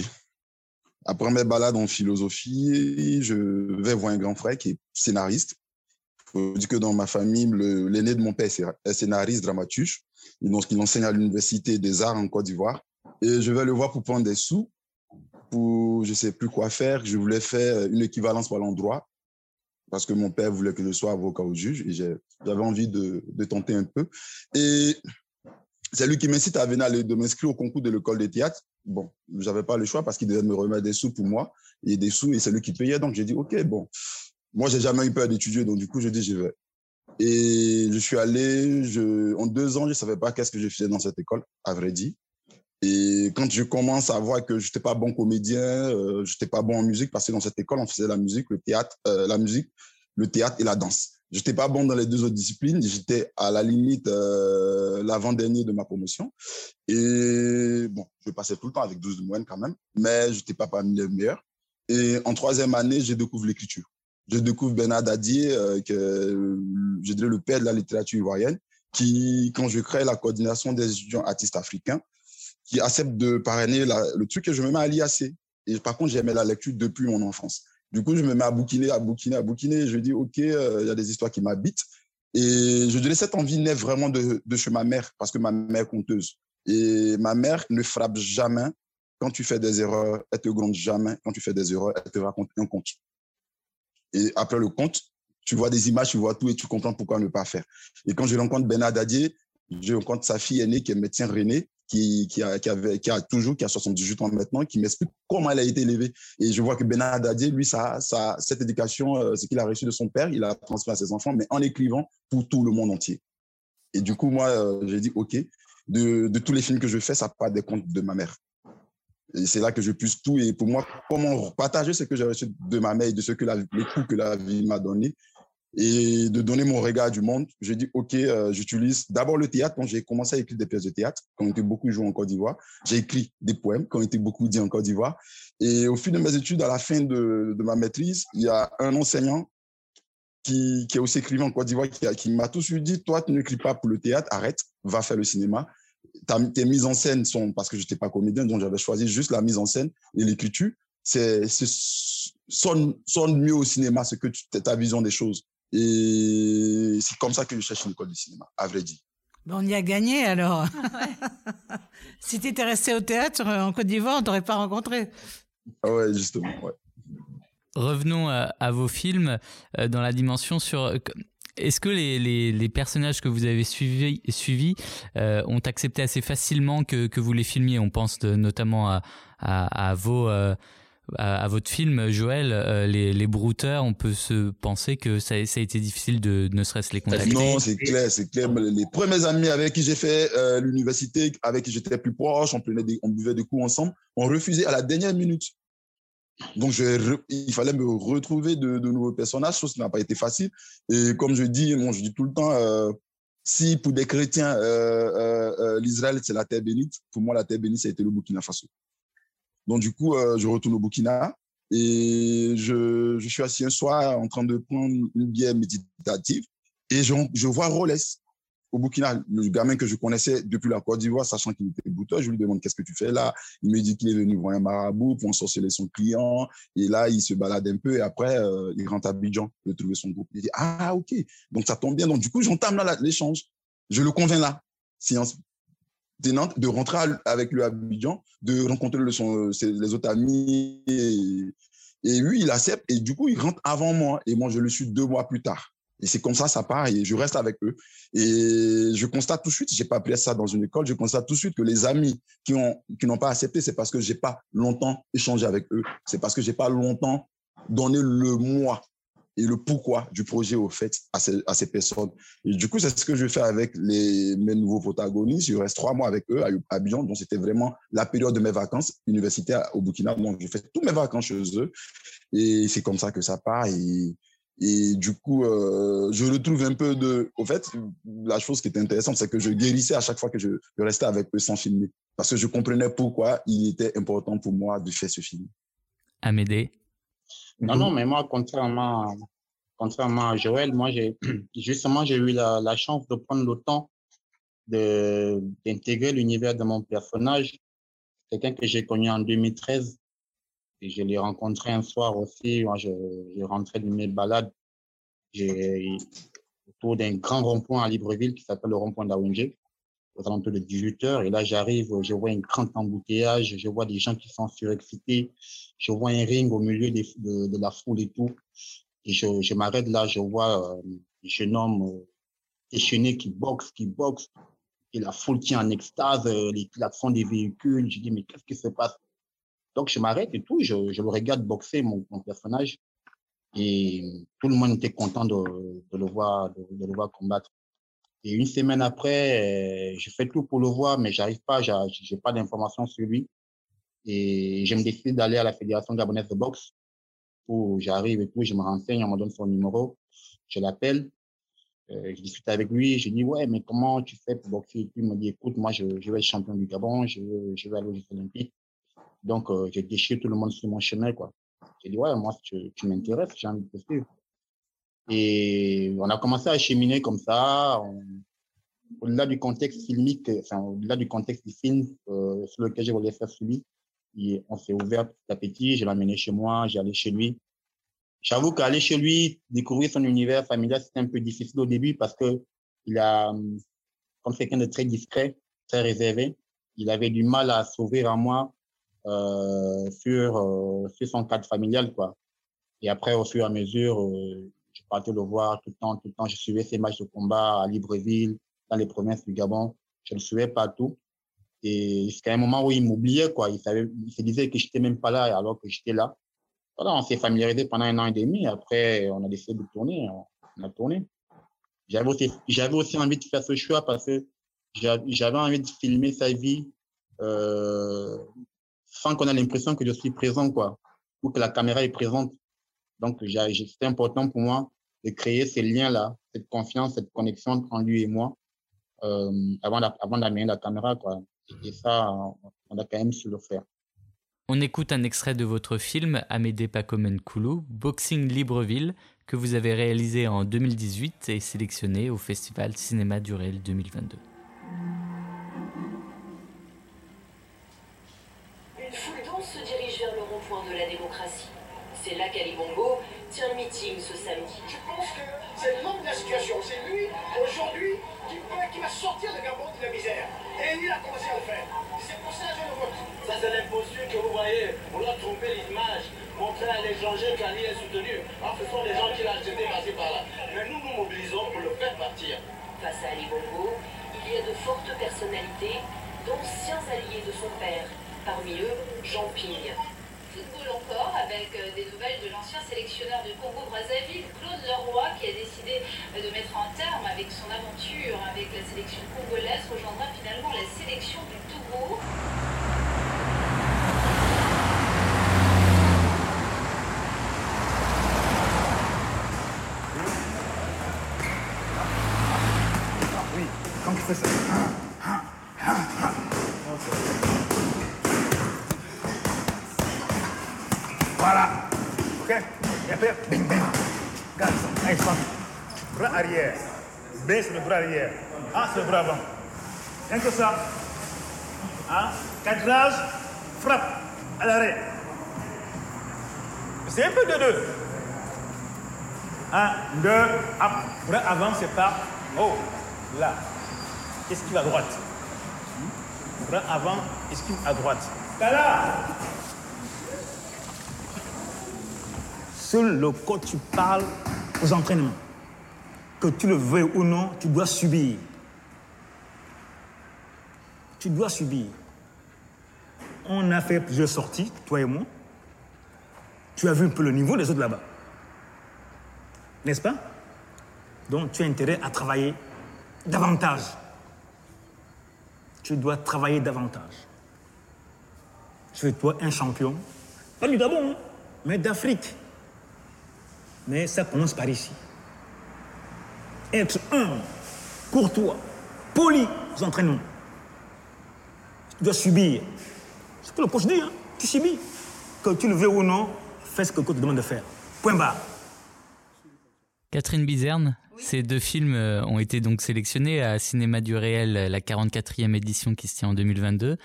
après mes balades en philosophie, je vais voir un grand frère qui est scénariste. Faut dire que dans ma famille, l'aîné de mon père est scénariste, dramaturge. Il enseigne à l'Université des Arts en Côte d'Ivoire. Et je vais le voir pour prendre des sous, pour je sais plus quoi faire. Je voulais faire une équivalence pour l'endroit parce que mon père voulait que je sois avocat au juge et j'avais envie de, de, tenter un peu. Et c'est lui qui m'incite à venir de m'inscrire au concours de l'école de théâtre. Bon, j'avais pas le choix parce qu'il devait me remettre des sous pour moi et des sous et c'est lui qui payait. Donc j'ai dit, OK, bon, moi j'ai jamais eu peur d'étudier. Donc du coup, je dis, je vais. Et je suis allé, en deux ans, je savais pas qu'est-ce que je faisais dans cette école, à vrai dire. Et quand je commence à voir que je n'étais pas bon comédien, euh, je n'étais pas bon en musique, parce que dans cette école, on faisait la musique, le théâtre, euh, la musique, le théâtre et la danse. Je n'étais pas bon dans les deux autres disciplines. J'étais à la limite euh, l'avant-dernier de ma promotion. Et bon, je passais tout le temps avec 12 de moyenne quand même, mais je n'étais pas parmi les meilleurs. Et en troisième année, je découvre l'écriture. Je découvre Bernard Dadier, euh, que je dirais le père de la littérature ivoirienne, qui, quand je crée la coordination des étudiants artistes africains, qui accepte de parrainer le truc et je me mets à l'IAC. Et par contre, j'aimais la lecture depuis mon enfance. Du coup, je me mets à bouquiner, à bouquiner, à bouquiner. je dis, OK, euh, il y a des histoires qui m'habitent. Et je dirais, cette envie naît vraiment de, de, chez ma mère, parce que ma mère est conteuse. Et ma mère ne frappe jamais. Quand tu fais des erreurs, elle te gronde jamais. Quand tu fais des erreurs, elle te raconte un conte. Et après le conte, tu vois des images, tu vois tout et tu comprends pourquoi ne pas faire. Et quand je rencontre Bernard Dadier, je rencontre sa fille aînée qui est médecin René, qui, a, toujours, qui a 78 ans maintenant, qui m'explique comment elle a été élevée. Et je vois que Bernard Dadier, lui, ça, cette éducation, euh, ce qu'il a reçu de son père, il a transmis à ses enfants, mais en écrivant pour tout le monde entier. Et du coup, moi, euh, j'ai dit, OK, de, de, tous les films que je fais, ça part des comptes de ma mère. Et c'est là que je puisse tout. Et pour moi, comment partager ce que j'ai reçu de ma mère et de ce que la, que la vie m'a donné, et de donner mon regard du monde. J'ai dit, OK, euh, j'utilise d'abord le théâtre. Quand j'ai commencé à écrire des pièces de théâtre, quand on était beaucoup joué en Côte d'Ivoire, j'ai écrit des poèmes quand on était beaucoup dit en Côte d'Ivoire. Et au fil de mes études, à la fin de, ma maîtrise, il y a un enseignant qui, qui est aussi écrivain en Côte d'Ivoire qui, qui m'a suite dit, toi, tu n'écris pas pour le théâtre, arrête, va faire le cinéma. Tes mises en scène sont, parce que je n'étais pas comédien, donc j'avais choisi juste la mise en scène et l'écriture. C'est, sonne, sonne mieux au cinéma, ce que tu, ta vision des choses. Et c'est comme ça que je cherche une école de cinéma, à vrai dire. on y a gagné alors. si tu étais resté au théâtre euh, en Côte d'Ivoire, on t'aurait pas rencontré. Ah ouais, justement, ouais. Revenons à, vos films euh, dans la dimension sur. Euh, est-ce que les, les, personnages que vous avez suivis, suivis ont accepté assez facilement que, que vous les filmiez? On pense notamment à, à, vos à, votre film, Joël, euh, les, les brouteurs, on peut se penser que ça, ça a été difficile de ne serait-ce les contacter. Non, c'est clair, c'est clair. Les premiers amis avec qui j'ai fait euh, l'université, avec qui j'étais plus proche, on, prenait on buvait des coups ensemble, ont refusé à la dernière minute. Donc, il fallait me retrouver de, nouveaux personnages, chose qui n'a pas été facile. Et comme je dis, moi, je dis tout le temps, euh, si pour des chrétiens, l'Israël, c'est la terre bénite, pour moi, la terre bénite, ça a été le Burkina Faso. Donc, du coup, euh, je retourne au Burkina et je, je, suis assis un soir en train de prendre une bière méditative et je, je vois Rolles au Burkina, le gamin que je connaissais depuis la Côte d'Ivoire, sachant qu'il était bouteur, je lui demande qu'est-ce que tu fais là? Il me dit qu'il est venu voir un marabout pour ensorceler son client. Et là, il se balade un peu et après, euh, il rentre à Abidjan pour trouver son groupe. Il dit, ah, ok. Donc, ça tombe bien. Donc, du coup, j'entame là l'échange. Je le convainc là. Science de rentrer avec lui à Abidjan, de rencontrer les autres amis. Et lui, il accepte et du coup, il rentre avant moi. Et moi, je le suis deux mois plus tard. Et c'est comme ça, ça part et je reste avec eux. Et je constate tout de suite, j'ai pas appris ça dans une école, je constate tout de suite que les amis qui ont qui n'ont pas accepté, c'est parce que j'ai pas longtemps échangé avec eux. C'est parce que j'ai pas longtemps donné le moi et le pourquoi du projet au fait à ces, personnes. Et du coup, c'est ce que je fais avec mes nouveaux protagonistes. Je reste trois mois avec eux à Abidjan, donc c'était vraiment la période de mes vacances universitaires au Burkina. Donc, je fais toutes mes vacances chez eux et c'est comme ça que ça part. Et du coup, euh, je retrouve un peu de... Au fait, la chose qui était intéressante, c'est que je guérissais à chaque fois que je, je restais avec eux sans filmer. Parce que je comprenais pourquoi il était important pour moi de faire ce film. Amédée non, non, mais moi, contrairement, contrairement à Joël, moi, j'ai justement, j'ai eu la, la, chance de prendre le temps d'intégrer l'univers de mon personnage. Quelqu'un que j'ai connu en 2013 et je l'ai rencontré un soir aussi. Moi, je, je rentrais de mes balades autour d'un grand rond-point à Libreville qui s'appelle le rond-point d'Aoundje aux alentours de 18 heures. Et là, j'arrive, je vois un grand embouteillage, je vois des gens qui sont surexcités, je vois un ring au milieu de, la foule et tout. Et je, je m'arrête là, je vois euh, un jeune homme euh, déchaîné qui boxe, qui boxe. Et la foule tient en extase, euh, les klaxons des véhicules. Je dis, mais qu'est-ce qui se passe? Donc, je m'arrête et tout, je, je le regarde boxer, mon, mon, personnage. Et tout le monde était content de, de le, voir, de, le voir combattre. Et une semaine après, euh, je fais tout pour le voir, mais j'arrive pas, j'ai pas d'informations sur lui. Et je me décide d'aller à la Fédération gabonaise de boxe, où j'arrive et tout, je me renseigne, on me donne son numéro, je l'appelle, euh, je discute avec lui, je dis, ouais, mais comment tu fais pour boxer? Et puis il me dit, écoute, moi, je, je vais être champion du Gabon, je, je vais aller aux Jeux Olympiques. Donc, euh, je déchire tout le monde sur mon chemin, quoi. J'ai dit, ouais, moi, tu, m'intéresses, j'ai envie de te suivre. Et on a commencé à cheminer comme ça, au-delà du contexte filmique, enfin, au-delà du contexte du film euh, sur lequel je voulais faire celui, on s'est ouvert petit à petit, je l'ai amené chez moi, j'ai allé chez lui. J'avoue qu'aller chez lui, découvrir son univers familial, c'était un peu difficile au début parce que il a, comme quelqu'un de très discret, très réservé, il avait du mal à s'ouvrir à moi euh, sur, euh, sur son cadre familial, quoi. Et après, au fur et à mesure, euh, je partais le voir tout le temps, tout le temps. Je suivais ses matchs de combat à Libreville, dans les provinces du Gabon. Je le suivais partout. Et jusqu'à un moment où il m'oubliait, quoi. Il, savait, il se disait que j'étais même pas là alors que j'étais là. Voilà, on s'est familiarisé pendant un an et demi. Après, on a décidé de tourner. On a tourné. J'avais aussi, j'avais aussi envie de faire ce choix parce que j'avais envie de filmer sa vie euh, sans qu'on ait l'impression que je suis présent, quoi, ou que la caméra est présente. Donc, c'était important pour moi de créer ces liens-là, cette confiance, cette connexion entre lui et moi, euh, avant d'amener la caméra. Quoi. Et ça, on a quand même su le faire. On écoute un extrait de votre film Amédée Pacomen Koulou, Boxing Libreville, que vous avez réalisé en 2018 et sélectionné au Festival Cinéma du Réel 2022. Dense se dirige vers le rond-point de la démocratie. C'est là qu'Ali Bongo tient le meeting ce samedi. Je pense que c'est l'homme de la situation. C'est lui, aujourd'hui, qui, qui va sortir le Gabon de la misère. Et il a commencé à le faire. C'est pour ça que je le vote. Ça, c'est l'imposture que vous voyez. On a trompé l'image. Montrer à l'étranger qu'Ali est soutenu. Alors, ce sont des gens qui l'ont jeté par-ci par-là. Mais nous nous mobilisons pour le faire partir. Face à Ali Bongo, il y a de fortes personnalités, d'anciens alliés de son père. Parmi eux, Jean Pigne. Football encore, avec des nouvelles de l'ancien sélectionneur du Congo-Brazzaville, Claude Leroy, qui a décidé de mettre un terme avec son aventure avec la sélection congolaise, rejoindra finalement la sélection du Togo. Oui, quand ça. Voilà. Ok Et après, bing, bing. Regarde ça. Allez, sport. Arrière. Baisse le bras arrière. Ah, c'est le bras avant. Rien que ça. Hein? Cadrage, frappe à l'arrêt. C'est un peu de deux. Un, deux. Bras avant, c'est pas. Oh, là. Esquive à droite. Bras avant, esquive à droite. Là Seul le coach parle aux entraînements. Que tu le veuilles ou non, tu dois subir. Tu dois subir. On a fait plusieurs sorties, toi et moi. Tu as vu un peu le niveau des autres là-bas. N'est-ce pas? Donc tu as intérêt à travailler davantage. Tu dois travailler davantage. Tu es toi un champion, pas du Gabon, hein, mais d'Afrique. Mais ça commence par ici. Être humble, courtois, poli aux entraînements. Tu dois subir. C'est ce que le coach dit, hein? tu subis. Que tu le veux ou non, fais ce que le coach te demande de faire. Point barre. Catherine Bizerne, ces deux films euh, ont été donc sélectionnés à Cinéma du Réel, la 44e édition qui se tient en 2022.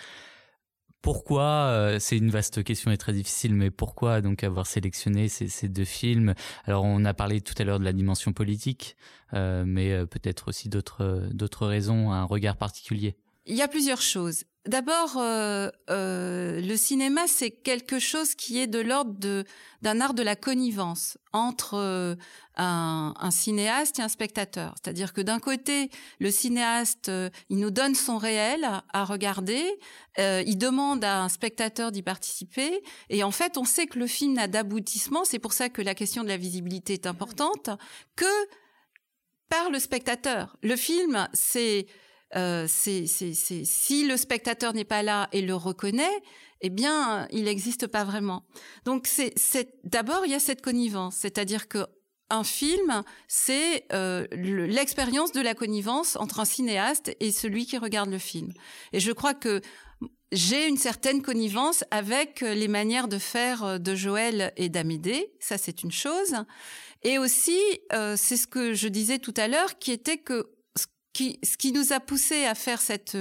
Pourquoi, euh, c'est une vaste question et très difficile, mais pourquoi donc avoir sélectionné ces, deux films? Alors on a parlé tout à l'heure de la dimension politique, euh, mais euh, peut-être aussi d'autres d'autres raisons, un regard particulier. Il y a plusieurs choses. D'abord, euh, euh, le cinéma, c'est quelque chose qui est de l'ordre d'un art de la connivence entre euh, un, un, cinéaste et un spectateur. C'est-à-dire que d'un côté, le cinéaste, euh, il nous donne son réel à regarder, euh, il demande à un spectateur d'y participer, et en fait, on sait que le film n'a d'aboutissement. C'est pour ça que la question de la visibilité est importante, que par le spectateur. Le film, c'est euh, si le spectateur n'est pas là et le reconnaît, eh bien, il n'existe pas vraiment. Donc, c'est, d'abord il y a cette connivence, c'est-à-dire que un film, c'est euh, l'expérience de la connivence entre un cinéaste et celui qui regarde le film. Et je crois que j'ai une certaine connivence avec les manières de faire de Joël et d'Amédée, ça c'est une chose. Et aussi, euh, c'est ce que je disais tout à l'heure, qui était que ce qui nous a poussé à faire cette,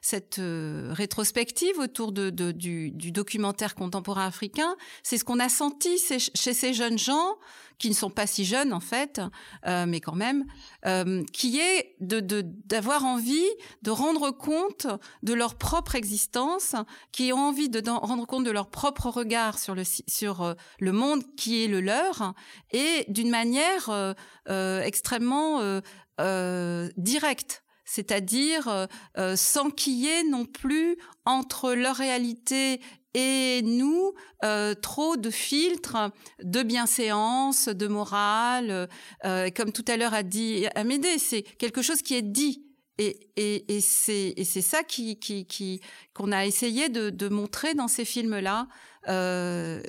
cette euh, rétrospective autour de, de du, du, documentaire contemporain africain, c'est ce qu'on a senti chez ces jeunes gens, qui ne sont pas si jeunes en fait, euh, mais quand même, euh, qui est d'avoir envie de rendre compte de leur propre existence, qui ont envie de rendre compte de leur propre regard sur le sur euh, le monde qui est le leur, et d'une manière euh, euh extrêmement euh, direct, c'est-à-dire euh, euh, sans qu'il y ait non plus entre leur réalité et nous euh, trop de filtres de bienséance, de morale. Euh, comme tout à l'heure a dit Amédée, c'est quelque chose qui est dit. Et, et, et c'est ça qui qui qui qu'on a essayé de, de montrer dans ces films-là, euh,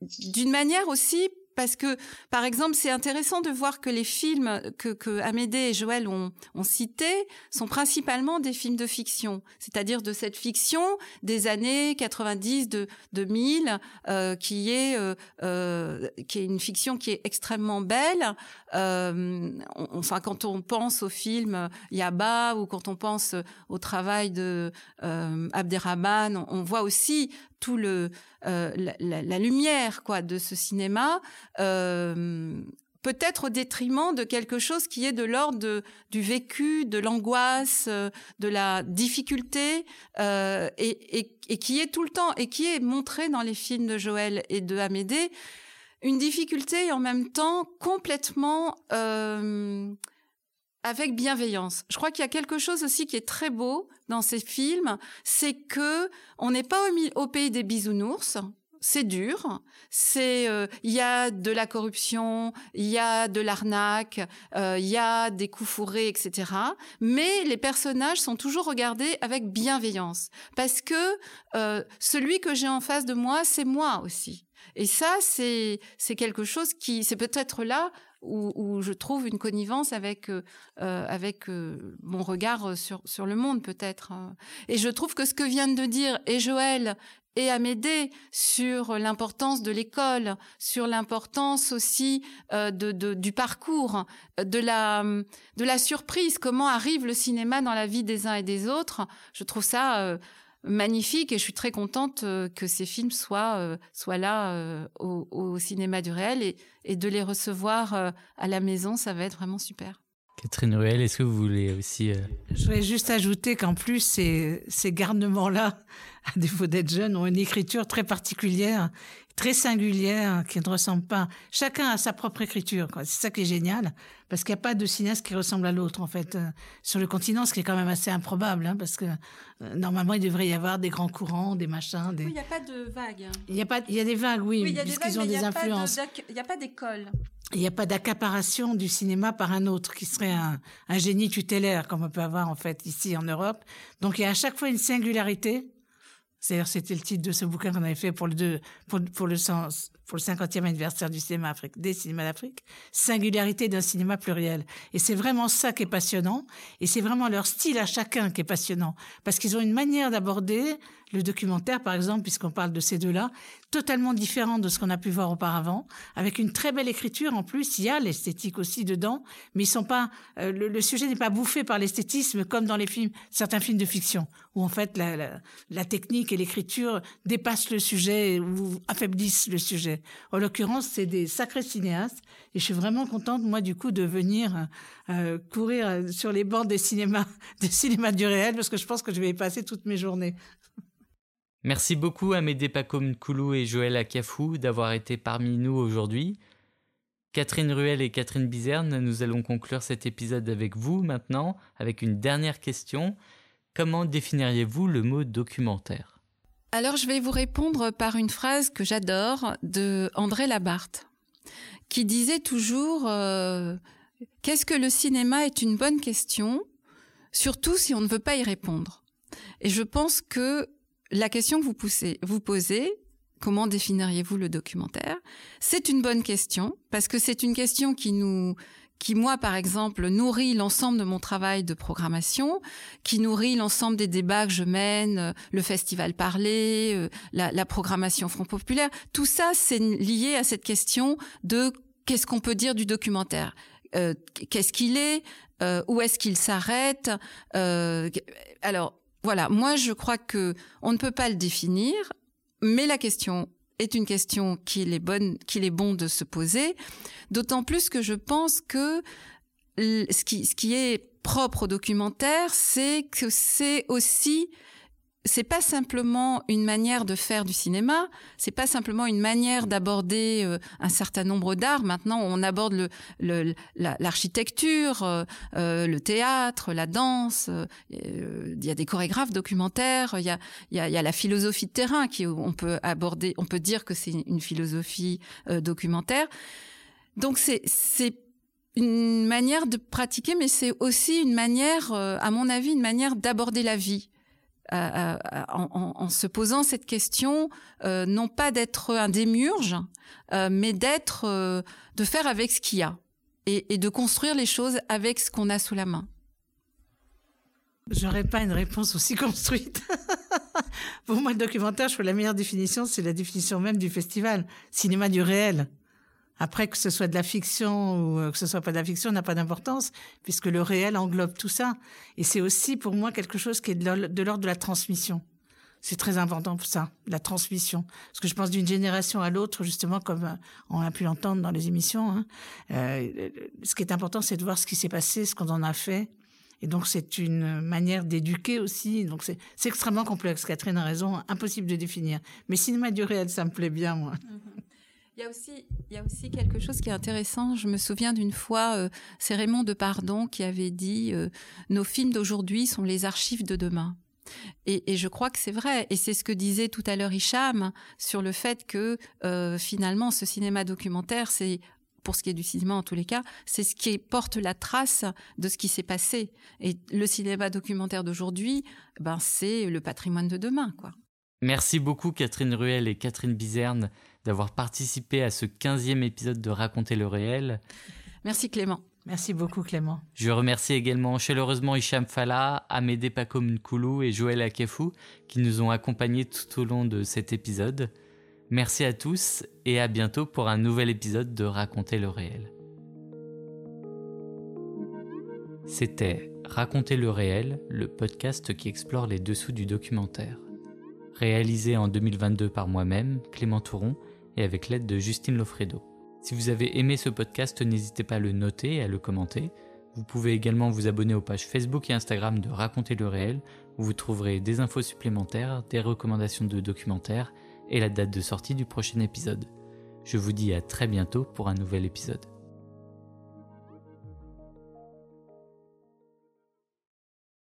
d'une manière aussi parce que, par exemple, c'est intéressant de voir que les films que, Amédée et Joël ont, cités sont principalement des films de fiction, c'est-à-dire de cette fiction des années 90, de 2000, euh, qui est euh, euh, qui est une fiction qui est extrêmement belle. Enfin, quand on pense au film Yaba ou quand on pense au travail de Abderrahman, on voit aussi tout le euh, la, la, lumière quoi de ce cinéma euh, peut-être au détriment de quelque chose qui est de l'ordre du vécu, de l'angoisse, euh, de la difficulté, euh, et, et, et, qui est tout le temps, et qui est montré dans les films de Joël et de Amédée, une difficulté et en même temps complètement euh, avec bienveillance. Je crois qu'il y a quelque chose aussi qui est très beau dans ces films, c'est que on n'est pas au, au, pays des bisounours. C'est dur, c'est euh, il y a de la corruption, il y a de l'arnaque, euh, il y a des coups fourrés, etc. Mais les personnages sont toujours regardés avec bienveillance parce que euh, celui que j'ai en face de moi, c'est moi aussi. Et ça, c'est quelque chose qui, c'est peut-être là où, je trouve une connivence avec euh, avec euh, mon regard sur sur le monde peut-être. Et je trouve que ce que viennent de dire et Joël et Amédée sur l'importance de l'école, sur l'importance aussi euh, du parcours, de la, de la surprise, comment arrive le cinéma dans la vie des uns et des autres. Je trouve ça euh, magnifique et je suis très contente euh, que ces films soient, euh, soient là euh, au, au, cinéma du réel et, et de les recevoir à la maison, ça va être vraiment super. Catherine Ruel, est-ce que vous voulez aussi... Je voudrais juste ajouter qu'en plus, ces, ces garnements-là à défaut d'être jeunes, ont une écriture très particulière, très singulière, qui ne ressemble pas. Chacun a sa propre écriture. C'est ça qui est génial, parce qu'il n'y a pas de cinéaste qui ressemble à l'autre, en fait, euh, sur le continent, ce qui est quand même assez improbable, hein, parce que euh, normalement, il devrait y avoir des grands courants, des machins. Des... Oui, il n'y a pas de vagues. Il y a pas, il y a des vagues, oui, Oui, il y a des puisqu'ils ont mais il des n'y a, pas influences. il y a pas d'école. Il n'y a pas d'accaparation du cinéma par un autre qui serait un, un génie tutélaire comme on peut avoir en fait ici en Europe. Donc il y a à chaque fois une singularité. C'est-à-dire c'était le titre de ce bouquin qu'on avait fait pour le deux, pour, pour le sens pour le 50e anniversaire du cinéma Afrique, des cinémas d'Afrique, singularité d'un cinéma pluriel. Et c'est vraiment ça qui est passionnant. Et c'est vraiment leur style à chacun qui est passionnant. Parce qu'ils ont une manière d'aborder le documentaire, par exemple, puisqu'on parle de ces deux-là, totalement différent de ce qu'on a pu voir auparavant, avec une très belle écriture en plus. Il y a l'esthétique aussi dedans, mais ils sont pas. euh, le, sujet n'est pas bouffé par l'esthétisme comme dans certains films de fiction, où en fait la technique et l'écriture dépassent le sujet ou affaiblissent le sujet. En l'occurrence, c'est des sacrés cinéastes, et je suis vraiment contente moi du coup de venir euh, courir sur les bancs des cinémas, des cinémas du réel, parce que je pense que je vais y passer toutes mes journées. Merci beaucoup à Médé Paco Mkoulou et Joël Akafou d'avoir été parmi nous aujourd'hui. Catherine Ruel et Catherine Bizerne, nous allons conclure cet épisode avec vous maintenant, avec une dernière question. Comment définiriez-vous le mot documentaire? Alors, je vais vous répondre par une phrase que j'adore de André Labarthe, qui disait toujours euh, Qu'est-ce que le cinéma est une bonne question, surtout si on ne veut pas y répondre. Et je pense que la question que vous, posez, comment définiriez-vous le documentaire? C'est une bonne question, parce que c'est une question qui nous qui, moi, par exemple, nourrit l'ensemble de mon travail de programmation, qui nourrit l'ensemble des débats que je mène, euh, le festival Parler, euh, la, la programmation Front Populaire. Tout ça, c'est lié à cette question de qu'est-ce qu'on peut dire du documentaire Euh, Qu'est-ce qu'il est Euh, Où est-ce qu'il s'arrête Euh, Alors, voilà, moi, je crois que on ne peut pas le définir, mais la question est une question qu'il est, bonne, qu'il est bon de se poser, d'autant plus que je pense que ce qui est propre au documentaire, c'est que c'est aussi c'est pas simplement une manière de faire du cinéma, c'est pas simplement une manière d'aborder euh, un certain nombre d'arts. Maintenant, on aborde l'architecture, euh, euh, le théâtre, la danse. Il y a des chorégraphes documentaires. Il y a, y la philosophie de terrain qui on peut aborder. On peut dire que c'est une philosophie documentaire. Donc c'est une manière de pratiquer, mais c'est aussi une manière, à mon avis, une manière d'aborder la vie. En, se posant cette question, euh, non pas d'être un démiurge, euh, mais d'être, euh, de faire avec ce qu'il y a et, et de construire les choses avec ce qu'on a sous la main. J'aurais pas une réponse aussi construite. Pour moi, le documentaire, je trouve la meilleure définition, c'est la définition même du festival, cinéma du réel. Après, que ce soit de la fiction ou euh, que ce soit pas de la fiction, n'a pas d'importance, puisque le réel englobe tout ça. Et c'est aussi, pour moi, quelque chose qui est de l'or- de l'ordre de la transmission. C'est très important pour ça, la transmission. Parce que je pense d'une génération à l'autre, justement, comme euh, on a pu l'entendre dans les émissions, hein, euh, ce qui est important, c'est de voir ce qui s'est passé, ce qu'on en a fait. Et donc, c'est une manière d'éduquer aussi. Donc, c'est extrêmement complexe. Catherine a raison, impossible de définir. Mais cinéma du réel, ça me plaît bien, moi. Il y a aussi, quelque chose qui est intéressant. Je me souviens d'une fois, euh, c'est Raymond Depardon qui avait dit euh, Nos films d'aujourd'hui sont les archives de demain. Et, et je crois que c'est vrai. Et c'est ce que disait tout à l'heure Hicham sur le fait que euh, finalement, ce cinéma documentaire, c'est pour ce qui est du cinéma en tous les cas, c'est ce qui porte la trace de ce qui s'est passé. Et le cinéma documentaire d'aujourd'hui, ben c'est le patrimoine de demain, quoi. Merci beaucoup Catherine Ruel et Catherine Bizerne d'avoir participé à ce 15e épisode de Raconter le réel. Merci Clément. Merci beaucoup, Clément. Je remercie également chaleureusement Hicham Fala, Amédée Paco Mkoulou et Joël Akefou qui nous ont accompagnés tout au long de cet épisode. Merci à tous et à bientôt pour un nouvel épisode de Raconter le réel. C'était Raconter le réel, le podcast qui explore les dessous du documentaire. Réalisé en 2022 par moi-même, Clément Touron, et avec l'aide de Justine Lofredo. Si vous avez aimé ce podcast, n'hésitez pas à le noter et à le commenter. Vous pouvez également vous abonner aux pages Facebook et Instagram de Raconter le réel, où vous trouverez des infos supplémentaires, des recommandations de documentaires et la date de sortie du prochain épisode. Je vous dis à très bientôt pour un nouvel épisode.